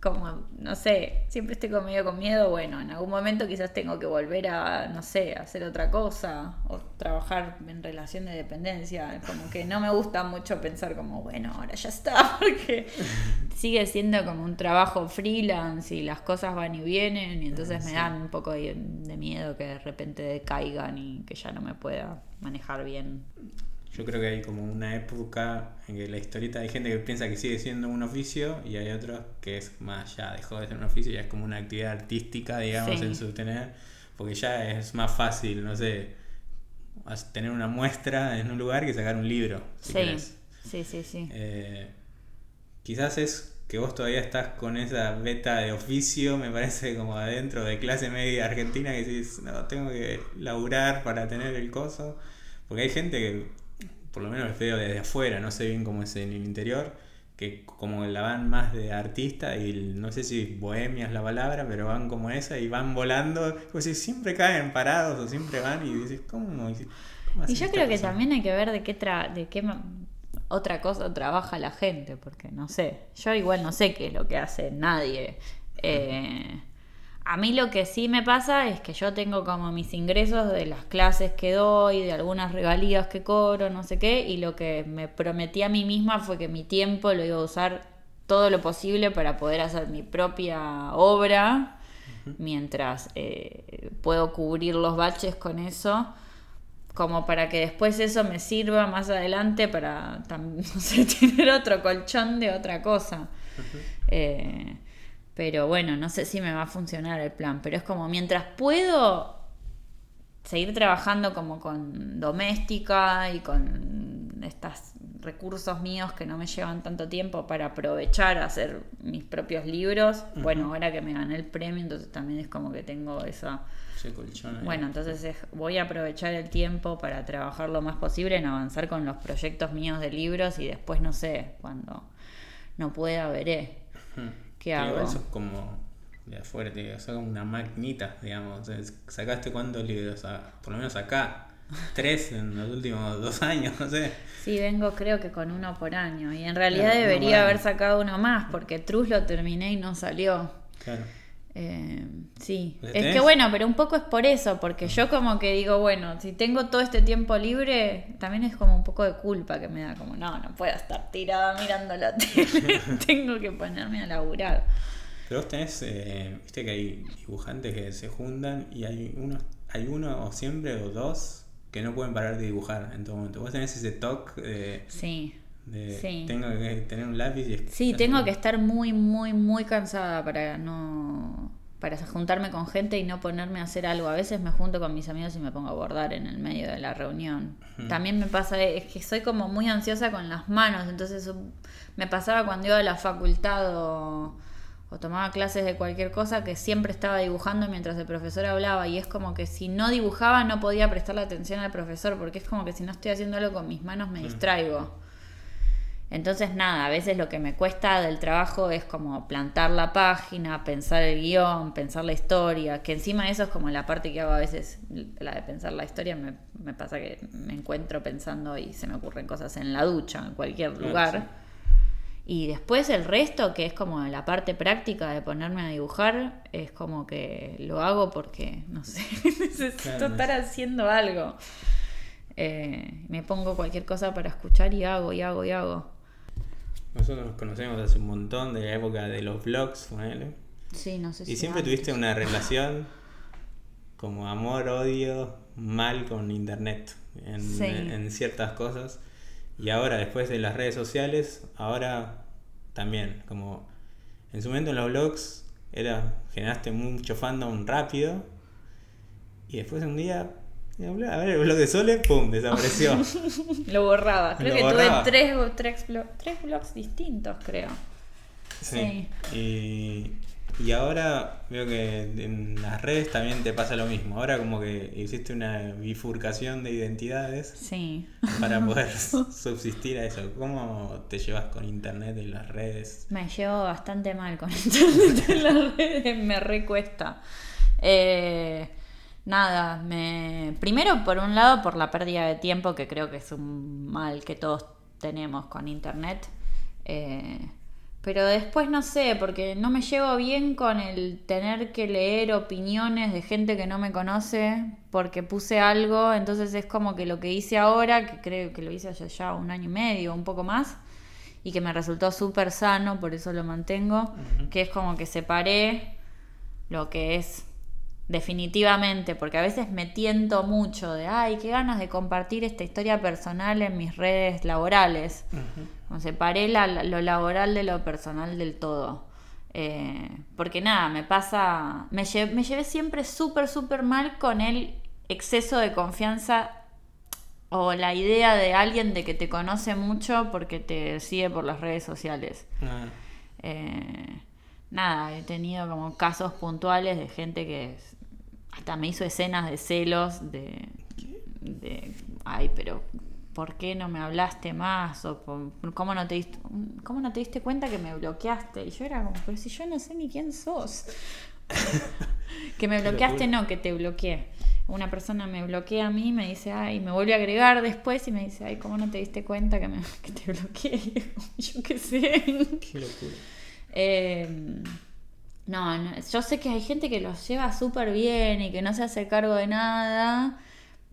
como, no sé, siempre estoy con medio con miedo, bueno, en algún momento quizás tengo que volver a, no sé, hacer otra cosa o trabajar en relación de dependencia, como que no me gusta mucho pensar como, bueno, ahora ya está, porque sigue siendo como un trabajo freelance y las cosas van y vienen y entonces me dan un poco de, de miedo que de repente decaigan y que ya no me pueda manejar bien. Yo creo que hay como una época en que la historieta hay gente que piensa que sigue siendo un oficio y hay otros que es más ya dejó de ser un oficio y es como una actividad artística, digamos, en su tener, porque ya es más fácil, no sé, tener una muestra en un lugar que sacar un libro. sí. sí, sí, sí, eh, quizás es que vos todavía estás con esa beta de oficio, me parece como adentro de clase media argentina que dices, no, tengo que laburar para tener el coso. Porque hay gente que por lo menos lo veo desde afuera, no sé bien cómo es en el interior, que como la van más de artista y no sé si bohemia es la palabra, pero van como esa y van volando, pues siempre caen parados o siempre van y dices, ¿cómo? y yo creo que también hay que ver de qué, tra de qué otra cosa trabaja la gente, porque no sé, yo igual no sé qué es lo que hace nadie. Eh, a mí lo que sí me pasa es que yo tengo como mis ingresos de las clases que doy, de algunas regalías que cobro, no sé qué, y lo que me prometí a mí misma fue que mi tiempo lo iba a usar todo lo posible para poder hacer mi propia obra, mientras eh, puedo cubrir los baches con eso, como para que después eso me sirva más adelante para no sé, tener otro colchón de otra cosa. Pero bueno, no sé si me va a funcionar el plan. Pero es como mientras puedo seguir trabajando como con doméstica y con estos recursos míos que no me llevan tanto tiempo para aprovechar a hacer mis propios libros. Bueno, ahora que me gané el premio, entonces también es como que tengo esa... Bueno, entonces voy a aprovechar el tiempo para trabajar lo más posible en avanzar con los proyectos míos de libros y después no sé, cuando no pueda veré. ¿Qué hago? Eso es como de afuera, te saca una magnita, digamos. ¿Sacaste cuántos libros? por lo menos acá. Tres en los últimos dos años, no sé. Sí, vengo creo que con uno por año. Y en realidad debería haber sacado uno más, porque Truz lo terminé y no salió. Claro. Eh, sí, es que bueno, pero un poco es por eso, porque yo como que digo, bueno, si tengo todo este tiempo libre, también es como un poco de culpa que me da, como, no, no puedo estar tirada mirando la tele, tengo que ponerme a laburar. Pero vos tenés, eh, viste que hay dibujantes que se juntan y hay uno, hay uno o siempre o dos que no pueden parar de dibujar en todo momento. Vos tenés ese toque Sí tengo que tener un lápiz y Sí, tengo que estar muy, muy, muy cansada para no para juntarme con gente y no ponerme a hacer algo. A veces me junto con mis amigos y me pongo a bordar en el medio de la reunión. También me pasa, es que soy como muy ansiosa con las manos, entonces me pasaba cuando iba a la facultad o, o, tomaba clases de cualquier cosa que siempre estaba dibujando mientras el profesor hablaba y es como que si no dibujaba no podía prestarle atención al profesor porque es como que si no estoy haciendo algo con mis manos me distraigo. Entonces, nada, a veces lo que me cuesta del trabajo es como plantar la página, pensar el guion, pensar la historia, que encima de eso es como la parte que hago a veces, la de pensar la historia, me, pasa que me encuentro pensando y se me ocurren cosas en la ducha, en cualquier lugar. Y después el resto, que es como la parte práctica de ponerme a dibujar, es como que lo hago porque, no sé, necesito estar haciendo algo. Eh, me pongo cualquier cosa para escuchar y hago, y hago, y hago. Nosotros nos conocemos hace un montón de la época de los vlogs, Sí, no sé si Y siempre tuviste una relación como amor, odio, mal con internet en, ciertas cosas. Y ahora, después de las redes sociales, ahora también, como en su momento en los vlogs era, generaste mucho fandom rápido. Y después un día a ver, el blog de Sole, pum, desapareció. Lo borraba. Creo que tuve tres, tres, tres blogs distintos, creo. Sí. Y, y ahora veo que en las redes también te pasa lo mismo. Ahora como que hiciste una bifurcación de identidades sí. para poder subsistir a eso. ¿Cómo te llevas con internet en las redes? Me llevo bastante mal con internet en las redes, me recuesta. Eh, nada, me primero por un lado por la pérdida de tiempo que creo que es un mal que todos tenemos con internet. Eh, pero después no sé, porque no me llevo bien con el tener que leer opiniones de gente que no me conoce porque puse algo, entonces es como que lo que hice ahora, que creo que lo hice hace ya un año y medio, un poco más, y que me resultó súper sano, por eso lo mantengo, que es como que separé lo que es definitivamente, porque a veces me tiento mucho de, ay, qué ganas de compartir esta historia personal en mis redes laborales. separé lo laboral de lo personal del todo. Eh, porque nada, me pasa, me, me llevé siempre súper, súper mal con el exceso de confianza o la idea de alguien de que te conoce mucho porque te sigue por las redes sociales. Ah. Eh, nada, he tenido como casos puntuales de gente que hasta me hizo escenas de celos, de, de ay, pero ¿por qué no me hablaste más? O ¿cómo no, te diste, ¿cómo no te diste cuenta que me bloqueaste? Y yo era como, pero si yo no sé ni quién sos. que me bloqueaste, no, que te bloqueé. Una persona me bloquea a mí, me dice, ay, me vuelve a agregar después y me dice, ay, ¿cómo no te diste cuenta que, me, que te bloqueé? yo qué sé. Qué locura. Eh, no, no, yo sé que hay gente que los lleva súper bien y que no se hace cargo de nada,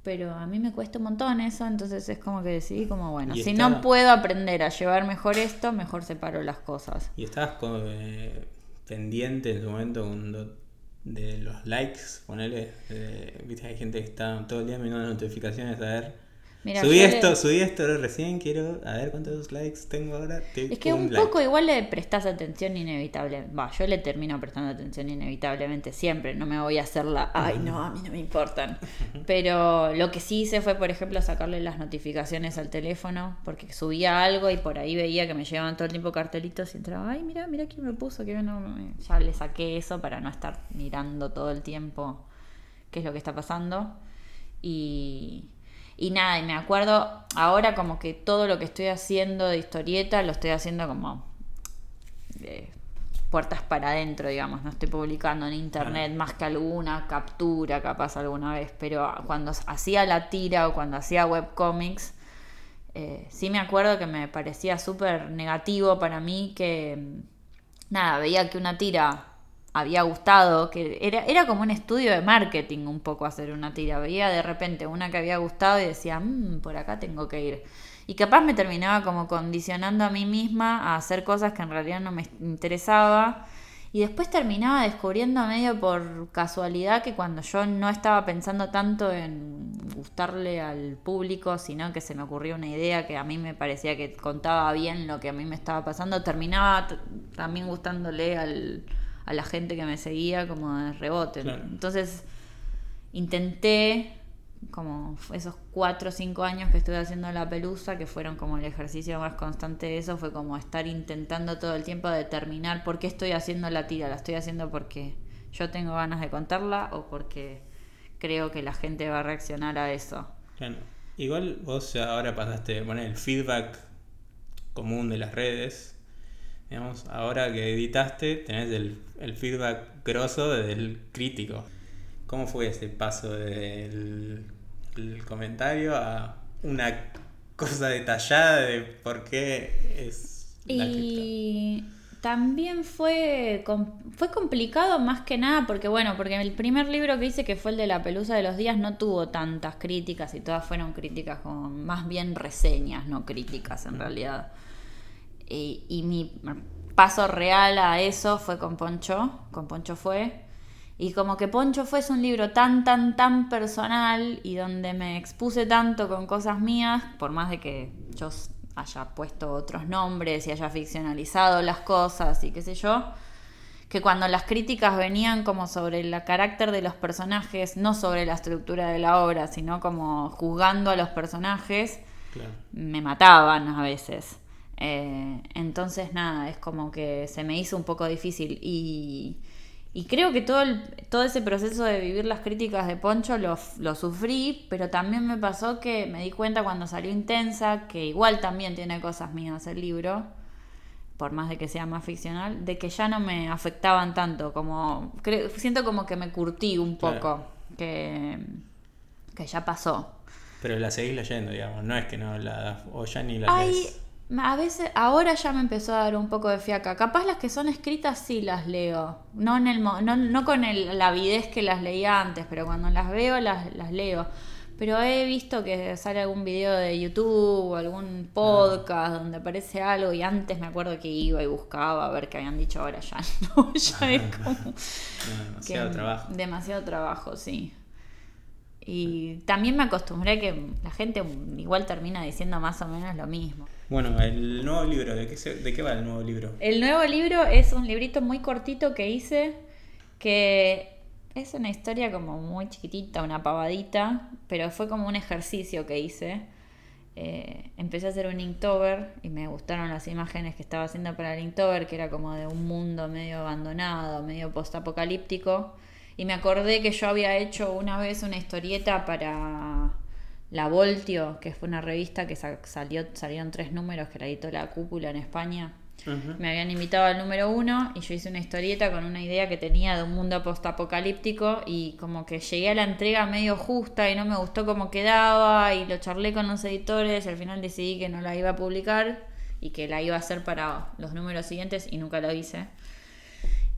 pero a mí me cuesta un montón eso, entonces es como que decidí como, bueno, si no puedo aprender a llevar mejor esto, mejor separo las cosas. Y estabas con, eh, pendiente en su momento cuando- de los likes, ponele. eh, Viste, hay gente que está todo el día mirando las notificaciones a ver. Mira, subí esto, le- subí esto recién, quiero a ver cuántos likes tengo ahora. Te- Es que un like. poco igual le prestas atención inevitable. Va, yo le termino prestando atención inevitablemente siempre. No me voy a hacer la, ay, no, a mí no me importan. Pero lo que sí hice fue, por ejemplo, sacarle las notificaciones al teléfono, porque subía algo y por ahí veía que me llegaban todo el tiempo cartelitos y entraba, ay, mira, mira quién me puso, que no. me-". Ya le saqué eso para no estar mirando todo el tiempo qué es lo que está pasando. Y, y nada, y me acuerdo ahora como que todo lo que estoy haciendo de historieta lo estoy haciendo como de puertas para adentro, digamos. No estoy publicando en internet más que alguna captura, capaz alguna vez, pero cuando hacía la tira o cuando hacía webcomics, eh, sí me acuerdo que me parecía súper negativo para mí que, nada, veía que una tira había gustado, que era, era como un estudio de marketing un poco hacer una tira. Veía de repente una que había gustado y decía, "Mm, por acá tengo que ir. Y capaz me terminaba como condicionando a mí misma a hacer cosas que en realidad no me interesaba. Y después terminaba descubriendo medio por casualidad que cuando yo no estaba pensando tanto en gustarle al público, sino que se me ocurrió una idea que a mí me parecía que contaba bien lo que a mí me estaba pasando, terminaba también gustándole al, a la gente que me seguía como de rebote. Claro. Entonces intenté, como esos cuatro o cinco años que estuve haciendo la pelusa, que fueron como el ejercicio más constante de eso, fue como estar intentando todo el tiempo determinar por qué estoy haciendo la tira. ¿La estoy haciendo porque yo tengo ganas de contarla o porque creo que la gente va a reaccionar a eso? Claro. Igual vos ahora pasaste, poner el feedback común de las redes. Digamos, ahora que editaste, tenés el, el feedback grosso del crítico. ¿Cómo fue ese paso del el comentario a una cosa detallada de por qué es la? Y también fue, fue complicado más que nada porque, bueno, porque el primer libro que hice, que fue el de la pelusa de los días, no tuvo tantas críticas y todas fueron críticas como más bien reseñas, no críticas en realidad. Y, y mi paso real a eso fue con Poncho, con Poncho fue. Y como que Poncho fue es un libro tan, tan, tan personal y donde me expuse tanto con cosas mías, por más de que yo haya puesto otros nombres y haya ficcionalizado las cosas y qué sé yo, que cuando las críticas venían como sobre el carácter de los personajes, no sobre la estructura de la obra, sino como juzgando a los personajes, Claro. me mataban a veces. Eh, entonces, nada, es como que se me hizo un poco difícil. Y, y creo que todo, el- todo ese proceso de vivir las críticas de Poncho lo, lo sufrí, pero también me pasó que me di cuenta cuando salió Intensa, que igual también tiene cosas mías el libro, por más de que sea más ficcional, de que ya no me afectaban tanto. Como creo- siento como que me curtí un poco, Claro. que, que ya pasó. Pero la seguís leyendo, digamos, no es que no la o ya ni la Ay, lees. A veces, ahora ya me empezó a dar un poco de fiaca. Capaz las que son escritas sí las leo. No, en el, no, no con el- la avidez que las leía antes, pero cuando las veo las, las leo. Pero he visto que sale algún video de YouTube o algún podcast donde aparece algo y antes me acuerdo que iba y buscaba a ver qué habían dicho, ahora ya no, ya es como... No, demasiado que- trabajo. Demasiado trabajo, sí. Y también me acostumbré a que la gente igual termina diciendo más o menos lo mismo. Bueno, el nuevo libro, ¿de qué, se- ¿de qué va el nuevo libro? El nuevo libro es un librito muy cortito que hice, que es una historia como muy chiquitita, una pavadita, pero fue como un ejercicio que hice. Eh, empecé a hacer un Inktober y me gustaron las imágenes que estaba haciendo para el Inktober, que era como de un mundo medio abandonado, medio postapocalíptico. Y me acordé que yo había hecho una vez una historieta para La Voltio, que fue una revista que sa- salió, salieron tres números que la editó La Cúpula en España. Me habían invitado al número uno y yo hice una historieta con una idea que tenía de un mundo postapocalíptico y como que llegué a la entrega medio justa y no me gustó cómo quedaba y lo charlé con los editores y al final decidí que no la iba a publicar y que la iba a hacer para los números siguientes y nunca lo hice.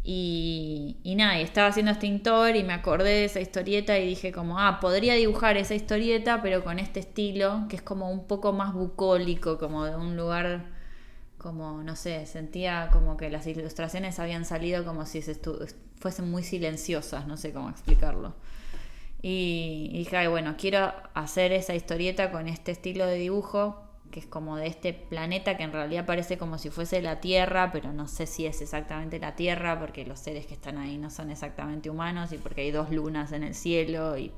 Y, y nada, y estaba haciendo este tintor y me acordé de esa historieta y dije como, ah, podría dibujar esa historieta, pero con este estilo, que es como un poco más bucólico, como de un lugar, como, no sé, sentía como que las ilustraciones habían salido como si se fuesen muy silenciosas, no sé cómo explicarlo. Y, y dije, ay, bueno, quiero hacer esa historieta con este estilo de dibujo, que es como de este planeta que en realidad parece como si fuese la Tierra, pero no sé si es exactamente la Tierra, porque los seres que están ahí no son exactamente humanos y porque hay dos lunas en el cielo, y,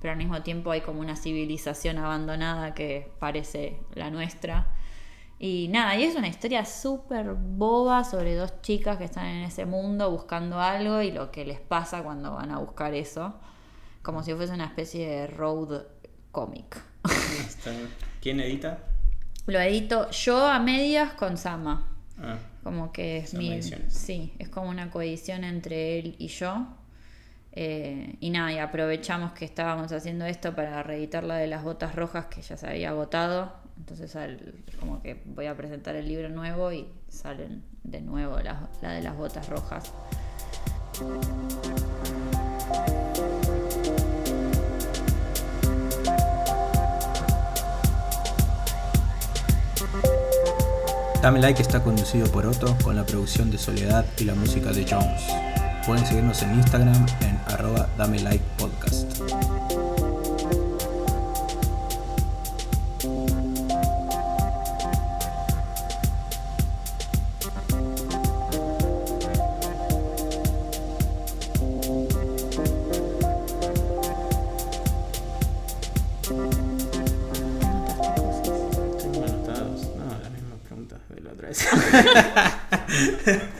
pero al mismo tiempo hay como una civilización abandonada que parece la nuestra. Y nada, y es una historia súper boba sobre dos chicas que están en ese mundo buscando algo y lo que les pasa cuando van a buscar eso, como si fuese una especie de road comic. ¿Quién edita? Lo edito yo a medias con Sama. Ah, Como que es mi. ediciones. Sí, es como una coedición entre él y yo. Eh, y nada, y aprovechamos que estábamos haciendo esto para reeditar la de las botas rojas que ya se había agotado. Entonces al- como que voy a presentar el libro nuevo y salen de nuevo las- la de las botas rojas. Dame Like está conducido por Otto con la producción de Soledad y la música de Jones. Pueden seguirnos en Instagram en arroba Dame Like Podcast. Otra vez.